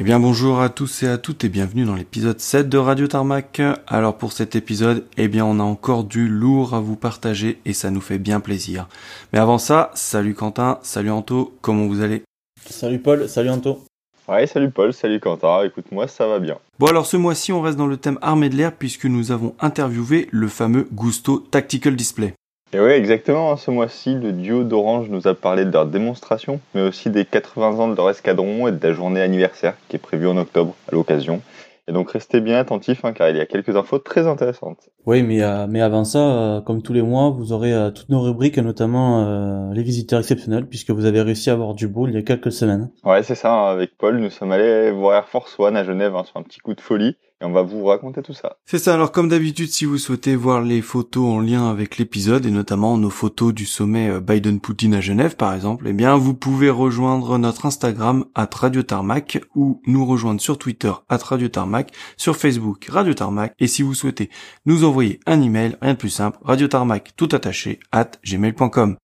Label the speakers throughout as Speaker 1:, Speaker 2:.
Speaker 1: Eh bien bonjour à tous et à toutes et bienvenue dans l'épisode 7 de Radio Tarmac. Alors pour cet épisode, eh bien on a encore du lourd à vous partager et ça nous fait bien plaisir. Mais avant ça, salut Quentin, salut Anto, comment vous allez?
Speaker 2: Salut Paul, salut Anto.
Speaker 3: Ouais, salut Paul, salut Quentin, écoute moi ça va bien.
Speaker 1: Bon alors ce mois-ci on reste dans le thème armée de l'air puisque nous avons interviewé le fameux Gusto Tactical Display.
Speaker 3: Et oui, exactement. Hein, ce mois-ci, le duo d'Orange nous a parlé de leur démonstration, mais aussi des 80 ans de leur escadron et de la journée anniversaire qui est prévue en octobre à l'occasion. Et donc restez bien attentifs hein, car il y a quelques infos très intéressantes.
Speaker 2: Oui, mais, euh, mais avant ça, euh, comme tous les mois, vous aurez euh, toutes nos rubriques, notamment les visiteurs exceptionnels, puisque vous avez réussi à avoir du beau il y a quelques semaines.
Speaker 3: Ouais, c'est ça. Hein, avec Paul, nous sommes allés voir Air Force One à Genève sur un petit coup de folie et on va vous raconter tout ça.
Speaker 1: C'est ça, alors comme d'habitude, si vous souhaitez voir les photos en lien avec l'épisode, et notamment nos photos du sommet euh, Biden-Poutine à Genève par exemple, eh bien vous pouvez rejoindre notre Instagram at Radio Tarmac ou nous rejoindre sur Twitter at Radio Tarmac, sur Facebook Radio Tarmac, et si vous souhaitez nous envoyer un email, rien de plus simple, Radio Tarmac tout attaché at gmail.com.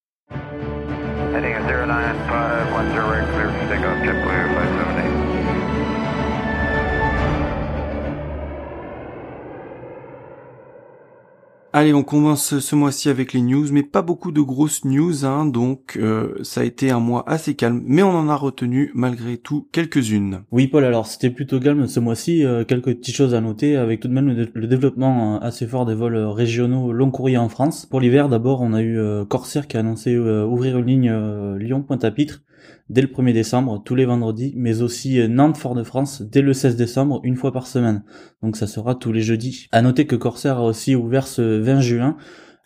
Speaker 1: Allez, on commence ce mois-ci avec les news, mais pas beaucoup de grosses news, hein, donc euh, ça a été un mois assez calme, mais on en a retenu malgré tout quelques-unes.
Speaker 2: Oui Paul, alors c'était plutôt calme ce mois-ci, euh, quelques petites choses à noter, avec tout de même le, développement euh, assez fort des vols régionaux long courrier en France. Pour l'hiver d'abord, on a eu Corsair qui a annoncé ouvrir une ligne Lyon-Pointe-à-Pitre dès le 1er décembre, tous les vendredis, mais aussi euh, Nantes-Fort-de-France dès le 16 décembre, une fois par semaine. Donc ça sera tous les jeudis. À noter que Corsair a aussi ouvert ce 20 juin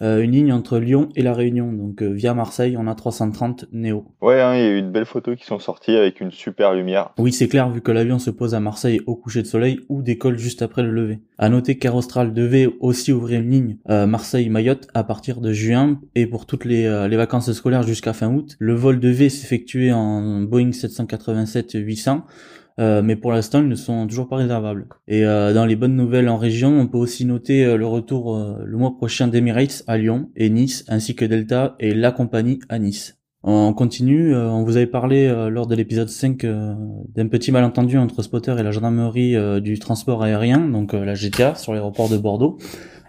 Speaker 2: euh, une ligne entre Lyon et La Réunion. Donc euh, via Marseille, on a 330 Néo.
Speaker 3: Ouais, hein, il y a eu de belles photos qui sont sorties avec une super lumière.
Speaker 2: Oui, c'est clair, vu que l'avion se pose à Marseille au coucher de soleil ou décolle juste après le lever. À noter qu'Aerostral devait aussi ouvrir une ligne euh, Marseille-Mayotte à partir de juin et pour toutes les, les vacances scolaires jusqu'à fin août. Le vol devait s'effectuer en Boeing 787-800 euh, mais pour l'instant ils ne sont toujours pas réservables. Et euh, dans les bonnes nouvelles en région, on peut aussi noter euh, le retour le mois prochain d'Emirates à Lyon et Nice, ainsi que Delta et la compagnie à Nice. On continue, on vous avait parlé lors de l'épisode 5 d'un petit malentendu entre Spotter et la gendarmerie du transport aérien, donc la GTA, sur l'aéroport de Bordeaux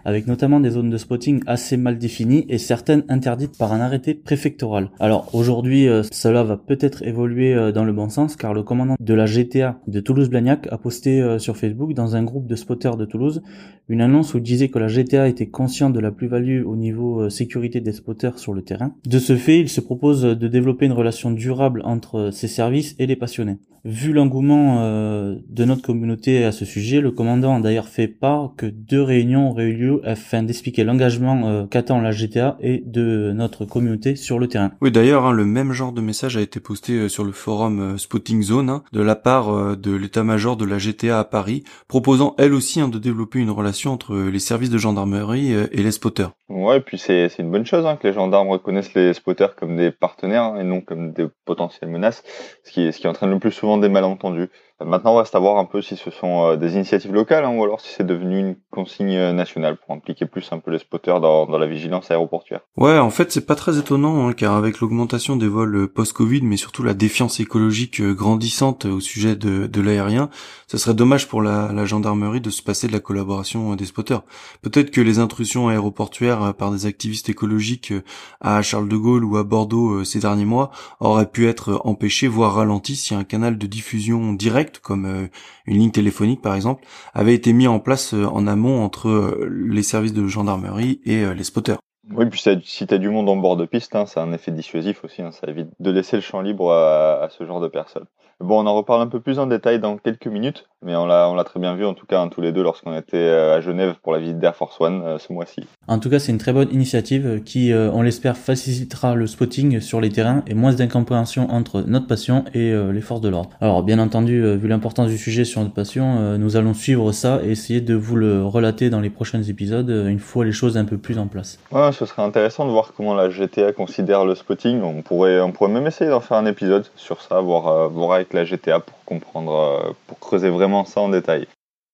Speaker 2: avec notamment des zones de spotting assez mal définies et certaines interdites par un arrêté préfectoral. Alors aujourd'hui, euh, cela va peut-être évoluer euh, dans le bon sens car le commandant de la GTA de Toulouse-Blagnac a posté euh, sur Facebook dans un groupe de spotters de Toulouse une annonce où il disait que la GTA était consciente de la plus-value au niveau sécurité des spotters sur le terrain. De ce fait, il se propose de développer une relation durable entre ses services et les passionnés. Vu l'engouement de notre communauté à ce sujet, le commandant a d'ailleurs fait part que deux réunions auraient eu lieu afin d'expliquer l'engagement euh, qu'attend la GTA et de notre communauté sur le terrain.
Speaker 1: Oui, d'ailleurs, hein, le même genre de message a été posté euh, sur le forum euh, Spotting Zone hein, de la part de l'état-major de la GTA à Paris, proposant elle aussi hein, de développer une relation entre les services de gendarmerie et les spotters.
Speaker 3: Ouais, et puis c'est une bonne chose que les gendarmes reconnaissent les spotters comme des partenaires et non comme des potentielles menaces, ce qui, ce qui entraîne le plus souvent des malentendus. Maintenant, on reste à voir un peu si ce sont euh, des initiatives locales hein, ou alors si c'est devenu une consigne euh, nationale pour impliquer plus un peu les spotters dans, la vigilance aéroportuaire.
Speaker 1: Ouais, en fait, c'est pas très étonnant, hein, car avec l'augmentation des vols euh, post-Covid, mais surtout la défiance écologique grandissante au sujet de, de l'aérien, ce serait dommage pour la, la, gendarmerie de se passer de la collaboration des spotters. Peut-être que les intrusions aéroportuaires par des activistes écologiques à Charles de Gaulle ou à Bordeaux ces derniers mois auraient pu être empêchées, voire ralenties, si un canal de diffusion direct comme euh, une ligne téléphonique par exemple, avait été mis en place euh, en amont entre euh, les services de gendarmerie et les spotters.
Speaker 3: Oui, puis si tu as du monde en bord de piste, hein, ça a un effet dissuasif aussi, hein, ça évite de laisser le champ libre à ce genre de personnes. Bon, on en reparle un peu plus en détail dans quelques minutes, mais on l'a, on l'a très bien vu en tout cas hein, tous les deux lorsqu'on était euh, à Genève pour la visite d'Air Force One euh, ce mois-ci.
Speaker 2: En tout cas, c'est une très bonne initiative euh, qui, on l'espère, facilitera le spotting sur les terrains et moins d'incompréhension entre notre passion et les forces de l'ordre. Alors, bien entendu, vu l'importance du sujet sur notre passion, nous allons suivre ça et essayer de vous le relater dans les prochains épisodes une fois les choses un peu plus en place.
Speaker 3: Ouais, ce serait intéressant de voir comment la GTA considère le spotting. On pourrait, on pourrait même essayer d'en faire un épisode sur ça, voir, voir avec la GTA pour comprendre, euh, pour creuser vraiment ça en détail.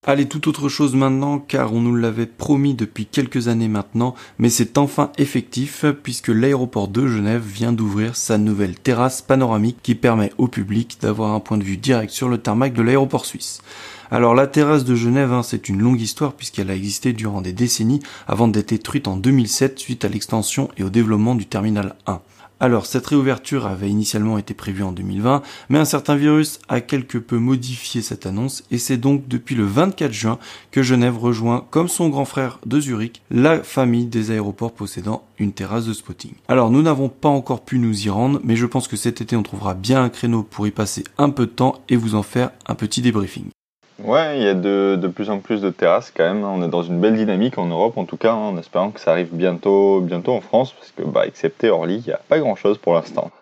Speaker 1: Allez, tout autre chose maintenant, car on nous l'avait promis depuis quelques années maintenant, mais c'est enfin effectif, puisque l'aéroport de Genève vient d'ouvrir sa nouvelle terrasse panoramique qui permet au public d'avoir un point de vue direct sur le tarmac de l'aéroport suisse. Alors la terrasse de Genève, hein, c'est une longue histoire puisqu'elle a existé durant des décennies avant d'être détruite en 2007 suite à l'extension et au développement du terminal 1. Alors, cette réouverture avait initialement été prévue en 2020, mais un certain virus a quelque peu modifié cette annonce et c'est donc depuis le 24 juin que Genève rejoint, comme son grand frère de Zurich, la famille des aéroports possédant une terrasse de spotting. Alors, nous n'avons pas encore pu nous y rendre, mais je pense que cet été on trouvera bien un créneau pour y passer un peu de temps et vous en faire un petit débriefing.
Speaker 3: Ouais, il y a de, plus en plus de terrasses quand même. On est dans une belle dynamique en Europe en tout cas, hein, en espérant que ça arrive bientôt, bientôt en France, parce que bah, excepté Orly, il n'y a pas grand chose pour l'instant.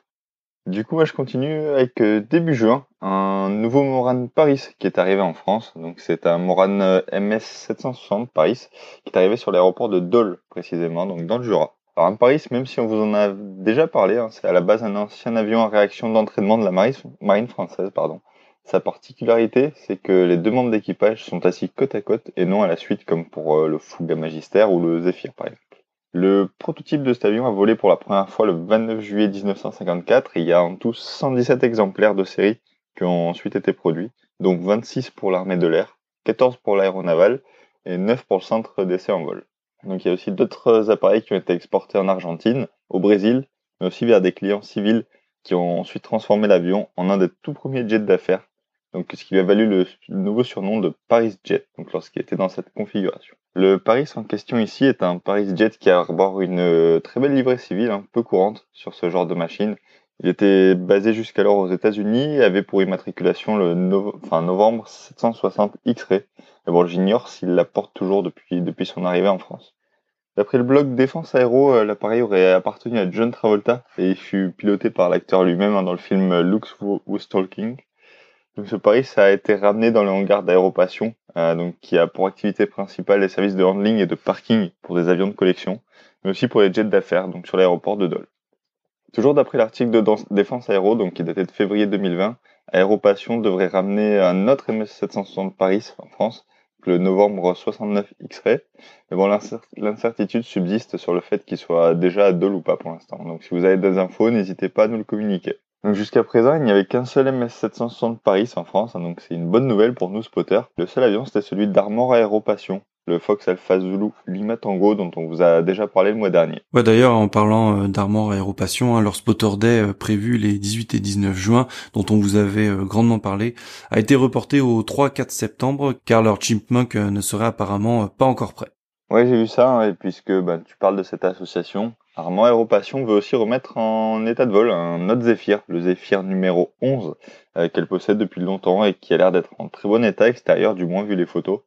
Speaker 3: Du coup, je continue avec euh, début juin un nouveau Moran Paris qui est arrivé en France. Donc c'est un Moran euh, MS 760 Paris qui est arrivé sur l'aéroport de Dole précisément, donc dans le Jura. Alors un Paris, même si on vous en a déjà parlé, hein, c'est à la base un ancien avion à réaction d'entraînement de la marine française, pardon. Sa particularité, c'est que les deux membres d'équipage sont assis côte à côte et non à la suite comme pour euh, le Fouga Magister ou le Zephyr par exemple. Le prototype de cet avion a volé pour la première fois le 29 juillet 1954 et il y a en tout 117 exemplaires de série qui ont ensuite été produits, donc 26 pour l'armée de l'air, 14 pour l'aéronaval et 9 pour le centre d'essai en vol. Donc il y a aussi d'autres appareils qui ont été exportés en Argentine, au Brésil, mais aussi vers des clients civils qui ont ensuite transformé l'avion en un des tout premiers jets d'affaires donc ce qui lui a valu le, nouveau surnom de Paris Jet, donc lorsqu'il était dans cette configuration. Le Paris en question ici est un Paris Jet qui arbore une euh, très belle livrée civile, un peu courante sur ce genre de machine. Il était basé jusqu'alors aux États-Unis et avait pour immatriculation le novembre 760 X-Ray. Bon, j'ignore s'il la porte toujours depuis, depuis son arrivée en France. D'après le blog Défense Aéro, euh, l'appareil aurait appartenu à John Travolta et il fut piloté par l'acteur lui-même hein, dans le film Looks Was Talking. Donc ce Paris ça a été ramené dans le hangar d'aéropation, euh, donc qui a pour activité principale les services de handling et de parking pour des avions de collection, mais aussi pour les jets d'affaires, donc sur l'aéroport de Dole. Toujours d'après l'article de Défense Aéro, donc qui datait de février 2020, Aéropation devrait ramener un autre MS760 Paris en France, le novembre 69 X-Ray. Mais bon, l'incertitude subsiste sur le fait qu'il soit déjà à Dole ou pas pour l'instant. Donc si vous avez des infos, n'hésitez pas à nous le communiquer. Donc jusqu'à présent, il n'y avait qu'un seul MS-760 Paris en France, hein, donc c'est une bonne nouvelle pour nous spotters. Le seul avion, c'était celui d'Armor Aéropassion, le Fox Alpha Zulu Lima Tango dont on vous a déjà parlé le mois dernier.
Speaker 1: Ouais, d'ailleurs, en parlant euh, d'Armor Aéropassion, hein, leur spotter day euh, prévu les 18 et 19 juin, dont on vous avait euh, grandement parlé, a été reporté au 3-4 septembre, car leur Chipmunk ne serait apparemment pas encore prêt.
Speaker 3: Ouais, j'ai vu ça, hein, et puisque bah, tu parles de cette association, Armand Aéropassion veut aussi remettre en état de vol un autre Zephyr, le Zephyr numéro 11, euh, qu'elle possède depuis longtemps et qui a l'air d'être en très bon état extérieur, du moins vu les photos.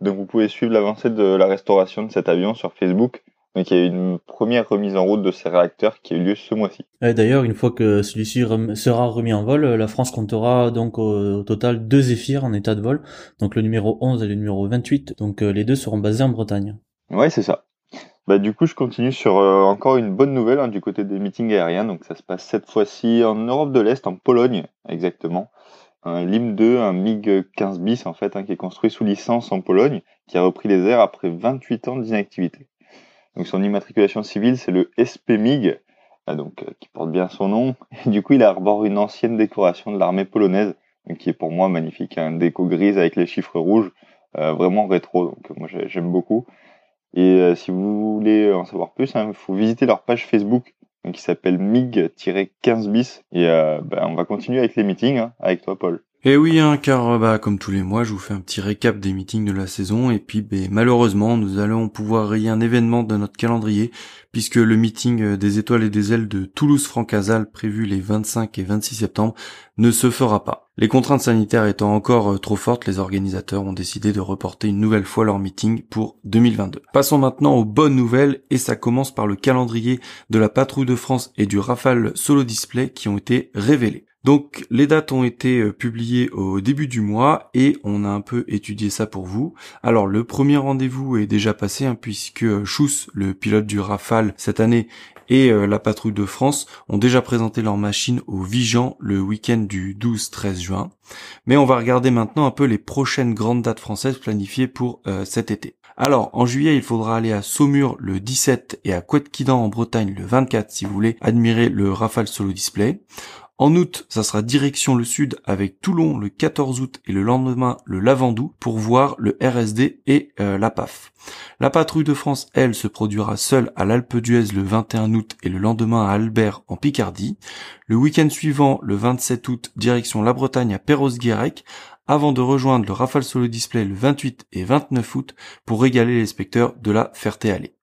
Speaker 3: Donc vous pouvez suivre l'avancée de la restauration de cet avion sur Facebook. Donc il y a une première remise en route de ces réacteurs qui a eu lieu ce mois-ci.
Speaker 2: D'ailleurs, une fois que celui-ci sera remis en vol, la France comptera donc au, total deux Zephyr en état de vol, donc le numéro 11 et le numéro 28. Donc euh, les deux seront basés en Bretagne.
Speaker 3: Ouais, c'est ça. Bah, du coup, je continue sur euh, encore une bonne nouvelle hein, du côté des meetings aériens. Donc, ça se passe cette fois-ci en Europe de l'Est, en Pologne, exactement. Un LIM 2, un MiG 15 bis, en fait, hein, qui est construit sous licence en Pologne, qui a repris les airs après 28 ans d'inactivité. Donc, son immatriculation civile, c'est le SP MiG, euh, donc, euh, qui porte bien son nom. Et du coup, il arbore une ancienne décoration de l'armée polonaise, qui est pour moi magnifique, un déco grise avec les chiffres rouges, vraiment rétro, donc moi j'aime beaucoup. Et euh, si vous voulez en savoir plus, il hein, faut visiter leur page Facebook qui s'appelle MIG-15 bis. Et euh, bah, on va continuer avec les meetings hein, avec toi, Paul.
Speaker 1: Et eh oui, hein, car bah, comme tous les mois, je vous fais un petit récap des meetings de la saison, et puis bah, malheureusement, nous allons pouvoir rayer un événement de notre calendrier, puisque le meeting euh, des étoiles et des ailes de Toulouse-Francazal, prévu les 25 et 26 septembre, ne se fera pas. Les contraintes sanitaires étant encore euh, trop fortes, les organisateurs ont décidé de reporter une nouvelle fois leur meeting pour 2022. Passons maintenant aux bonnes nouvelles, et ça commence par le calendrier de la Patrouille de France et du Rafale Solo Display qui ont été révélés. Donc les dates ont été euh, publiées au début du mois et on a un peu étudié ça pour vous. Alors le premier rendez-vous est déjà passé hein, puisque euh, Schuss, le pilote du Rafale cette année, et euh, la patrouille de France ont déjà présenté leur machine au Vigan le week-end du 12-13 juin. Mais on va regarder maintenant un peu les prochaines grandes dates françaises planifiées pour cet été. Alors, en juillet, il faudra aller à Saumur le 17 et à Couetquidan en Bretagne le 24 si vous voulez admirer le Rafale Solo Display. En août, ça sera direction le sud avec Toulon le 14 août et le lendemain le Lavandou pour voir le RSD et euh, la PAF. La patrouille de France, elle, se produira seule à l'Alpe d'Huez le 21 août et le lendemain à Albert en Picardie. Le week-end suivant, le 27 août, direction la Bretagne à Perros-Guirec avant de rejoindre le Rafale Solo Display le 28 et 29 août pour régaler les spectateurs de la Ferté-Allée.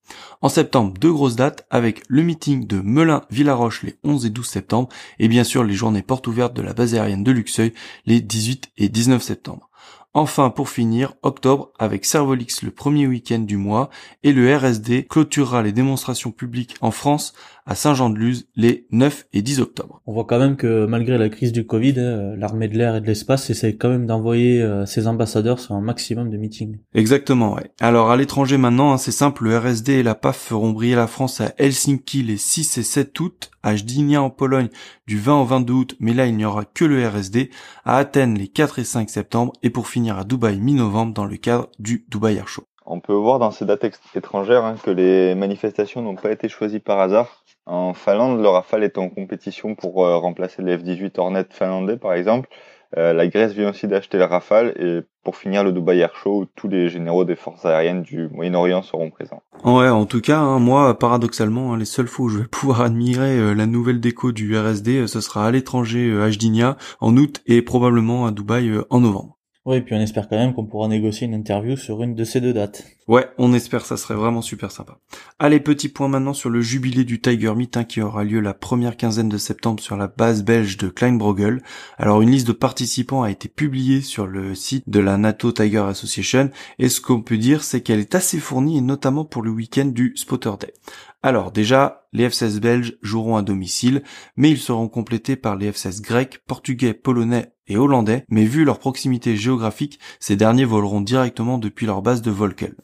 Speaker 1: En septembre, deux grosses dates avec le meeting de Melun-Villaroche les 11 et 12 septembre et bien sûr les journées portes ouvertes de la base aérienne de Luxeuil les 18 et 19 septembre. Enfin, pour finir, octobre avec Servolix le premier week-end du mois et le RSD clôturera les démonstrations publiques en France à Saint-Jean-de-Luz les 9 et 10 octobre.
Speaker 2: On voit quand même que malgré la crise du Covid, euh, l'armée de l'air et de l'espace essaie quand même d'envoyer euh, ses ambassadeurs sur un maximum de meetings.
Speaker 1: Exactement, ouais. Alors à l'étranger maintenant, hein, c'est simple, le RSD et la PAF feront briller la France à Helsinki les 6 et 7 août, à Gdynia en Pologne du 20 au 22 août, mais là il n'y aura que le RSD, à Athènes les 4 et 5 septembre et pour finir à Dubaï mi-novembre dans le cadre du Dubai Air Show.
Speaker 3: On peut voir dans ces dates étrangères hein, que les manifestations n'ont pas été choisies par hasard. En Finlande, le Rafale est en compétition pour euh, remplacer les F-18 Hornet finlandais, par exemple. Euh, la Grèce vient aussi d'acheter le Rafale et pour finir le Dubai Air Show où tous les généraux des forces aériennes du Moyen-Orient seront présents.
Speaker 1: Ouais, en tout cas, hein, moi, paradoxalement, hein, les seules fois où je vais pouvoir admirer euh, la nouvelle déco du RSD, ce sera à l'étranger à Jdinia en août et probablement à Dubaï en novembre.
Speaker 2: Puis on espère quand même qu'on pourra négocier une interview sur une de ces deux dates.
Speaker 1: Ouais, on espère, ça serait vraiment super sympa. Allez, petit point maintenant sur le jubilé du Tiger Meet hein, qui aura lieu la première quinzaine de septembre sur la base belge de Kleinbrogel. Alors une liste de participants a été publiée sur le site de la NATO Tiger Association et ce qu'on peut dire c'est qu'elle est assez fournie et notamment pour le week-end du Spotter Day. Alors déjà, les F-16 belges joueront à domicile, mais ils seront complétés par les F-16 grecs, portugais, polonais et hollandais, mais vu leur proximité géographique, ces derniers voleront directement depuis leur base de Volkel.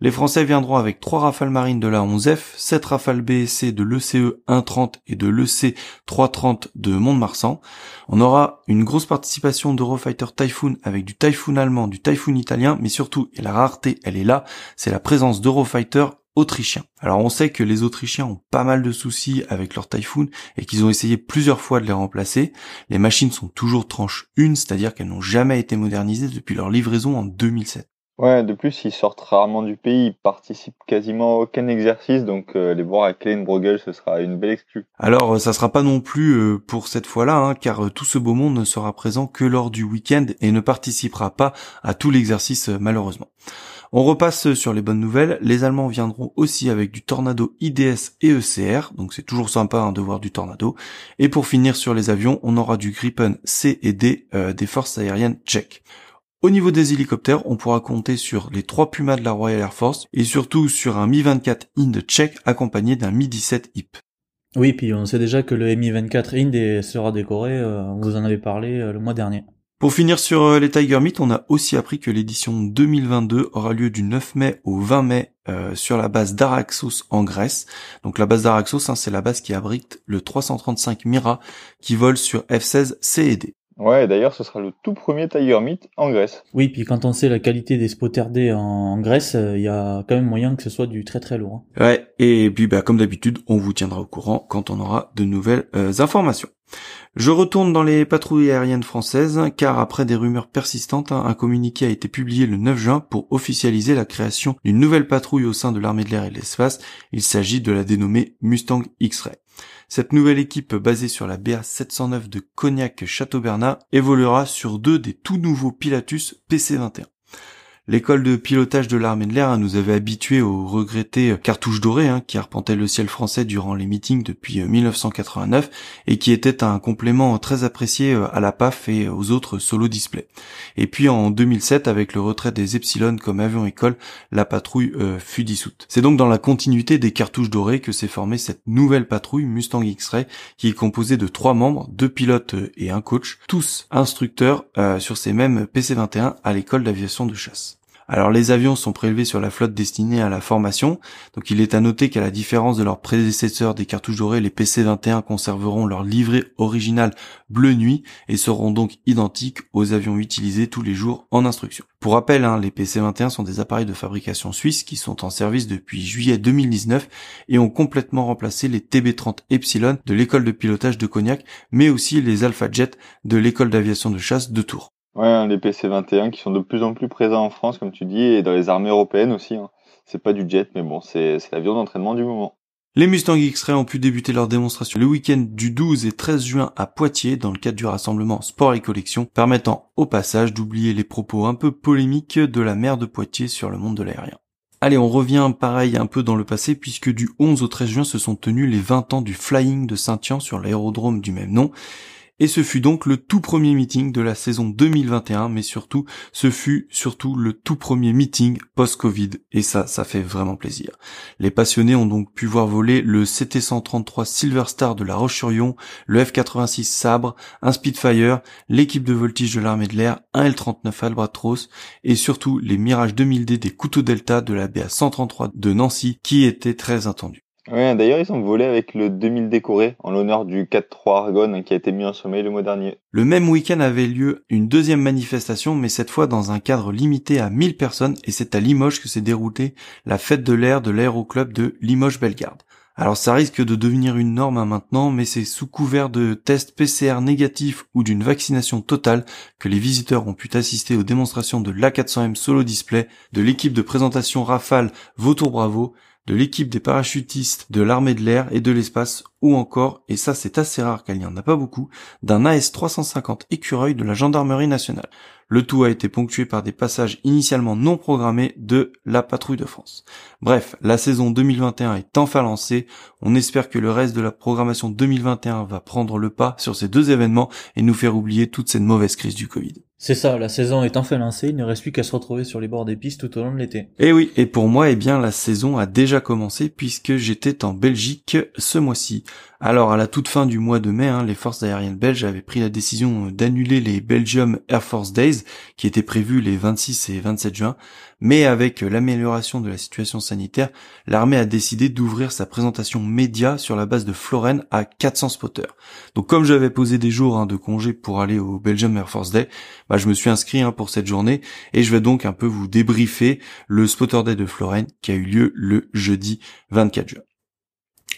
Speaker 1: Les Français viendront avec 3 rafales marines de la 11F, 7 rafales BSC de l'ECE 130 et de l'EC 330 de Mont-de-Marsan. On aura une grosse participation d'Eurofighter Typhoon avec du Typhoon allemand, du Typhoon italien, mais surtout, et la rareté, elle est là, c'est la présence d'Eurofighter autrichiens. Alors on sait que les Autrichiens ont pas mal de soucis avec leur Typhoon et qu'ils ont essayé plusieurs fois de les remplacer. Les machines sont toujours tranche 1, c'est-à-dire qu'elles n'ont jamais été modernisées depuis leur livraison en 2007.
Speaker 3: Ouais, de plus, ils sortent rarement du pays, ils participent quasiment à aucun exercice, donc euh, les voir à Brogel, ce sera une belle exclue.
Speaker 1: Alors, euh, ça sera pas non plus euh, pour cette fois-là, hein, car tout ce beau monde ne sera présent que lors du week-end et ne participera pas à tout l'exercice, malheureusement. On repasse sur les bonnes nouvelles. Les Allemands viendront aussi avec du Tornado IDS et ECR, donc c'est toujours sympa hein, de voir du Tornado. Et pour finir sur les avions, on aura du Gripen C et D euh, des forces aériennes tchèques. Au niveau des hélicoptères, on pourra compter sur les trois Pumas de la Royal Air Force et surtout sur un Mi-24 Ind tchèque accompagné d'un Mi-17 HIP.
Speaker 2: Oui, puis on sait déjà que le Mi-24 Ind sera décoré, euh, vous en avait parlé euh, le mois dernier.
Speaker 1: Pour finir sur euh, les Tiger Meet, on a aussi appris que l'édition 2022 aura lieu du 9 mai au 20 mai euh, sur la base d'Araxos en Grèce. Donc la base d'Araxos, hein, c'est la base qui abrite le 335 Mira qui vole sur F-16 C et D.
Speaker 3: Ouais, d'ailleurs, ce sera le tout premier Tiger Meet en Grèce.
Speaker 2: Oui, puis quand on sait la qualité des spotters D en Grèce, euh, il y a quand même moyen que ce soit du très très lourd.
Speaker 1: Hein. Ouais, et puis bah, comme d'habitude, on vous tiendra au courant quand on aura de nouvelles informations. Je retourne dans les patrouilles aériennes françaises, car après des rumeurs persistantes, un communiqué a été publié le 9 juin pour officialiser la création d'une nouvelle patrouille au sein de l'armée de l'air et de l'espace. Il s'agit de la dénommée Mustang X-Ray. Cette nouvelle équipe basée sur la BA 709 de Cognac Château Bernard évoluera sur deux des tout nouveaux Pilatus PC-21. L'école de pilotage de l'armée de l'air hein, nous avait habitués aux regrettés cartouches dorées hein, qui arpentaient le ciel français durant les meetings depuis 1989 et qui étaient un complément très apprécié à la PAF et aux autres solo display. Et puis en 2007, avec le retrait des Epsilon comme avion école, la patrouille fut dissoute. C'est donc dans la continuité des cartouches dorées que s'est formée cette nouvelle patrouille Mustang X-Ray qui est composée de trois membres, deux pilotes et un coach, tous instructeurs sur ces mêmes PC-21 à l'école d'aviation de chasse. Alors les avions sont prélevés sur la flotte destinée à la formation, donc il est à noter qu'à la différence de leurs prédécesseurs des cartouches dorées, les PC-21 conserveront leur livret original bleu nuit et seront donc identiques aux avions utilisés tous les jours en instruction. Pour rappel, hein, les PC-21 sont des appareils de fabrication suisse qui sont en service depuis juillet 2019 et ont complètement remplacé les TB30 Epsilon de l'école de pilotage de Cognac, mais aussi les Alpha Jet de l'école d'aviation de chasse de Tours.
Speaker 3: Ouais, hein, les PC-21 qui sont de plus en plus présents en France, comme tu dis, et dans les armées européennes aussi. Hein. C'est pas du jet, mais bon, c'est l'avion d'entraînement du moment.
Speaker 1: Les Mustang X-Ray ont pu débuter leur démonstration le week-end du 12 et 13 juin à Poitiers dans le cadre du rassemblement Sport et Collection, permettant au passage d'oublier les propos un peu polémiques de la maire de Poitiers sur le monde de l'aérien. Allez, on revient pareil un peu dans le passé puisque du 11 au 13 juin se sont tenus les 20 ans du flying de Saint-Yan sur l'aérodrome du même nom et ce fut donc le tout premier meeting de la saison 2021, mais surtout, ce fut surtout le tout premier meeting post-Covid, et ça, ça fait vraiment plaisir. Les passionnés ont donc pu voir voler le CT-133 Silver Star de la Roche-sur-Yon, le F-86 Sabre, un Spitfire, l'équipe de voltige de l'armée de l'air, un L-39 Albatros, et surtout les Mirage 2000D des couteaux Delta de la BA-133 de Nancy, qui étaient très attendus.
Speaker 3: Ouais, d'ailleurs, ils ont volé avec le 2000 décoré en l'honneur du 4-3 Argonne qui a été mis en sommeil le mois dernier.
Speaker 1: Le même week-end avait lieu une deuxième manifestation, mais cette fois dans un cadre limité à 1000 personnes, et c'est à Limoges que s'est déroulée la fête de l'air de l'aéroclub de Limoges-Bellegarde. Alors ça risque de devenir une norme hein, maintenant, mais c'est sous couvert de tests PCR négatifs ou d'une vaccination totale que les visiteurs ont pu assister aux démonstrations de l'A400M Solo Display, de l'équipe de présentation Rafale Vautour Bravo, de l'équipe des parachutistes de l'armée de l'air et de l'espace, ou encore, et ça c'est assez rare car il n'y en a pas beaucoup, d'un AS-350 écureuil de la gendarmerie nationale. Le tout a été ponctué par des passages initialement non programmés de la patrouille de France. Bref, la saison 2021 est enfin lancée, on espère que le reste de la programmation 2021 va prendre le pas sur ces deux événements et nous faire oublier toute cette mauvaise crise du Covid.
Speaker 2: C'est ça, la saison est enfin lancée, il ne reste plus qu'à se retrouver sur les bords des pistes tout au long de l'été.
Speaker 1: Et eh oui, et pour moi, eh bien, la saison a déjà commencé puisque j'étais en Belgique ce mois-ci. Alors, à la toute fin du mois de mai, hein, les forces aériennes belges avaient pris la décision d'annuler les Belgium Air Force Days, qui étaient prévus les 26 et 27 juin, mais avec l'amélioration de la situation sanitaire, l'armée a décidé d'ouvrir sa présentation média sur la base de Floren à 400 spotters. Donc comme j'avais posé des jours hein, de congé pour aller au Belgium Air Force Day, bah, je me suis inscrit hein, pour cette journée et je vais donc un peu vous débriefer le Spotter Day de Floren qui a eu lieu le jeudi 24 juin.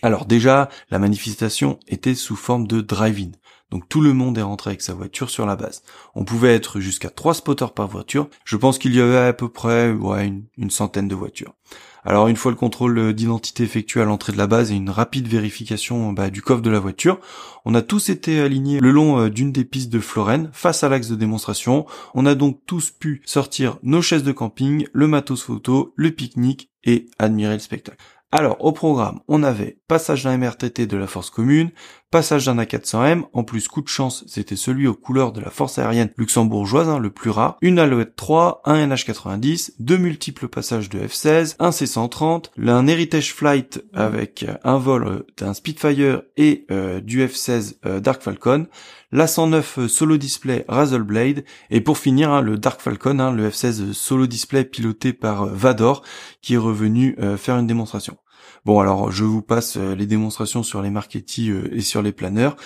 Speaker 1: Alors déjà, la manifestation était sous forme de drive-in. Donc tout le monde est rentré avec sa voiture sur la base. On pouvait être jusqu'à trois spotters par voiture. Je pense qu'il y avait à peu près une, centaine de voitures. Alors une fois le contrôle d'identité effectué à l'entrée de la base et une rapide vérification bah, du coffre de la voiture, on a tous été alignés le long euh, d'une des pistes de Florène face à l'axe de démonstration. On a donc tous pu sortir nos chaises de camping, le matos photo, le pique-nique et admirer le spectacle. Alors, au programme, on avait passage d'un MRTT de la force commune, passage d'un A400M, en plus coup de chance, c'était celui aux couleurs de la force aérienne luxembourgeoise, hein, le plus rare, une Alouette 3, un NH90, deux multiples passages de F-16, un C-130, un Heritage Flight avec un vol euh, d'un Spitfire et euh, du F-16 euh, Dark Falcon, la 109 Solo Display Razzleblade, et pour finir, hein, le Dark Falcon, hein, le F-16 Solo Display piloté par Vador, qui est revenu faire une démonstration. Bon, alors je vous passe euh, les démonstrations sur les marketing euh, et sur les planeurs,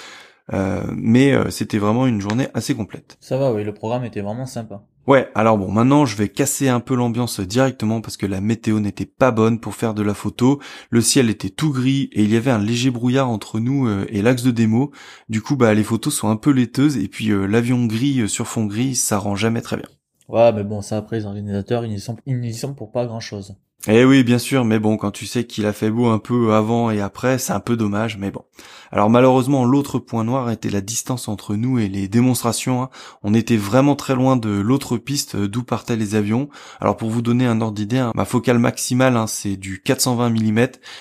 Speaker 1: euh, mais c'était vraiment une journée assez complète.
Speaker 2: Ça va, oui, le programme était vraiment sympa.
Speaker 1: Ouais, alors bon, maintenant je vais casser un peu l'ambiance directement parce que la météo n'était pas bonne pour faire de la photo. Le ciel était tout gris et il y avait un léger brouillard entre nous et l'axe de démo. Du coup, bah les photos sont un peu laiteuses et puis l'avion gris sur fond gris, ça rend jamais très bien.
Speaker 2: Ouais, mais bon, ça après les organisateurs, ils n'y sont, ils sont pour pas grand chose.
Speaker 1: Eh oui, bien sûr, mais bon, quand tu sais qu'il a fait beau un peu avant et après, c'est un peu dommage, mais bon. Alors malheureusement, l'autre point noir était la distance entre nous et les démonstrations. Hein. On était vraiment très loin de l'autre piste d'où partaient les avions. Alors pour vous donner un ordre d'idée, hein, ma focale maximale, hein, c'est du 420 mm.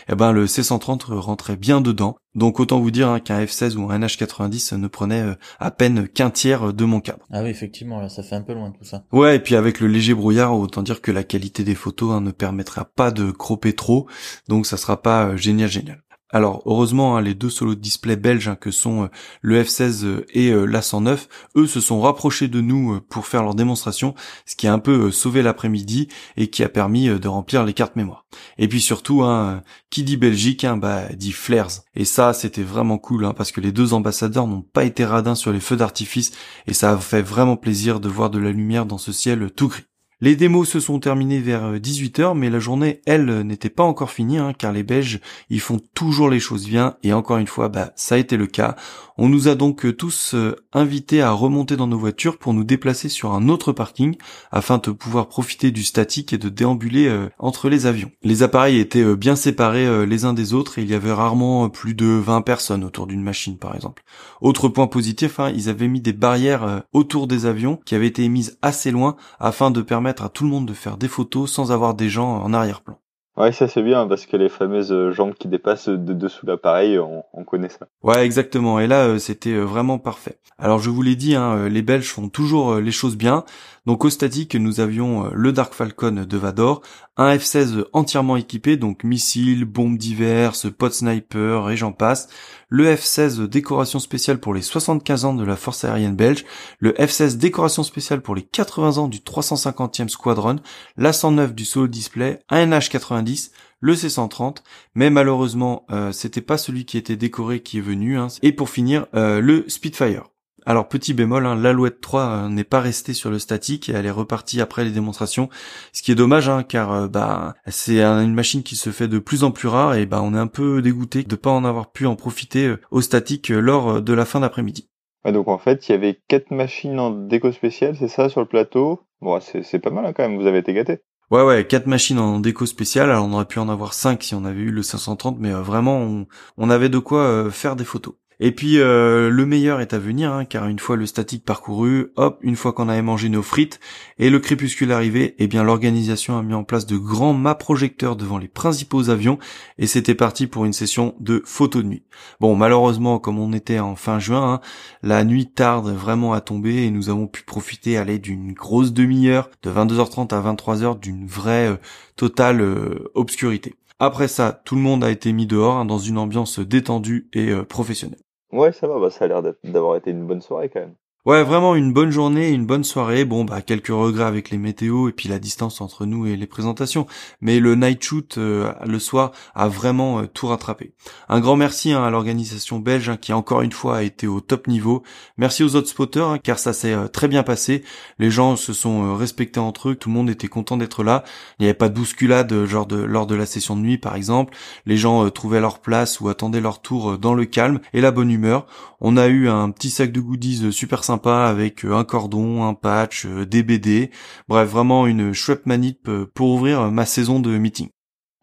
Speaker 1: Et ben le C-130 rentrait bien dedans. Donc autant vous dire hein, qu'un F-16 ou un NH-90 ne prenait euh, à peine qu'un tiers de mon cadre.
Speaker 2: Ah oui, effectivement, là, ça fait un peu loin tout ça.
Speaker 1: Ouais, et puis avec le léger brouillard, autant dire que la qualité des photos hein, ne permettra pas de cropper trop, donc ça sera pas euh, génial génial. Alors heureusement, hein, les deux solos display belges hein, que sont euh, le F16 euh, et euh, l'A109, eux se sont rapprochés de nous pour faire leur démonstration, ce qui a un peu sauvé l'après-midi et qui a permis de remplir les cartes mémoire. Et puis surtout, hein, qui dit Belgique, hein, bah dit flares. Et ça, c'était vraiment cool parce que les deux ambassadeurs n'ont pas été radins sur les feux d'artifice et ça a fait vraiment plaisir de voir de la lumière dans ce ciel tout gris. Les démos se sont terminées vers 18h, euh, mais la journée, elle, n'était pas encore finie, hein, car les Belges, ils font toujours les choses bien, et encore une fois, bah, ça a été le cas. On nous a donc euh, tous euh, invités à remonter dans nos voitures pour nous déplacer sur un autre parking, afin de pouvoir profiter du statique et de déambuler entre les avions. Les appareils étaient bien séparés les uns des autres, et il y avait rarement plus de 20 personnes autour d'une machine, par exemple. Autre point positif, hein, ils avaient mis des barrières autour des avions, qui avaient été mises assez loin, afin de permettre à tout le monde de faire des photos sans avoir des gens en arrière-plan.
Speaker 3: Ouais, ça c'est bien parce que les fameuses jambes qui dépassent de dessous l'appareil, on, connaît ça.
Speaker 1: Ouais, exactement. Et là, euh, c'était euh, vraiment parfait. Alors je vous l'ai dit, hein, euh, les Belges font toujours les choses bien. Donc au statique, nous avions le Dark Falcon de Vador, un F-16 entièrement équipé, donc missiles, bombes diverses, pot sniper et j'en passe, le F-16 décoration spéciale pour les 75 ans de la force aérienne belge, le F-16 décoration spéciale pour les 80 ans du 350e squadron, l'A-109 du solo display, un NH-90, le C-130, mais malheureusement euh, c'était pas celui qui était décoré qui est venu, hein. et pour finir euh, le Spitfire. Alors petit bémol, hein, l'Alouette 3 euh, n'est pas restée sur le statique et elle est repartie après les démonstrations, ce qui est dommage hein, car euh, bah c'est une machine qui se fait de plus en plus rare et bah on est un peu dégoûté de pas en avoir pu en profiter euh, au statique lors de la fin d'après-midi.
Speaker 3: donc en fait il y avait quatre machines en déco spéciale, c'est ça sur le plateau? Bon c'est pas mal hein, quand même, vous avez été gâtés.
Speaker 1: Ouais ouais, quatre machines en déco spéciale. Alors on aurait pu en avoir cinq si on avait eu le 530, mais vraiment on, on, avait de quoi faire des photos. Et puis euh, le meilleur est à venir, hein, car une fois le statique parcouru, hop, une fois qu'on avait mangé nos frites et le crépuscule arrivé, eh bien l'organisation a mis en place de grands mâts projecteurs devant les principaux avions et c'était parti pour une session de photos de nuit. Bon, malheureusement, comme on était en fin juin, hein, la nuit tarde vraiment à tomber et nous avons pu profiter aller d'une grosse demi-heure, de 22h30 à 23h, d'une vraie euh, totale euh, obscurité. Après ça, tout le monde a été mis dehors hein, dans une ambiance détendue et professionnelle.
Speaker 3: Ouais, ça va, bah, ça a l'air d'avoir été une bonne soirée quand même.
Speaker 1: Ouais, vraiment une bonne journée, une bonne soirée. Bon, bah quelques regrets avec les météos et puis la distance entre nous et les présentations. Mais le night shoot euh, le soir a vraiment euh, tout rattrapé. Un grand merci hein, à l'organisation belge hein, qui encore une fois a été au top niveau. Merci aux autres spotters hein, car ça s'est euh, très bien passé. Les gens se sont respectés entre eux, tout le monde était content d'être là. Il n'y avait pas de bousculade genre de lors de la session de nuit par exemple. Les gens trouvaient leur place ou attendaient leur tour dans le calme et la bonne humeur. On a eu un petit sac de goodies super sympa avec euh, un cordon, un patch, euh, des BD. Bref, vraiment une chouette manip euh, pour ouvrir ma saison de meeting.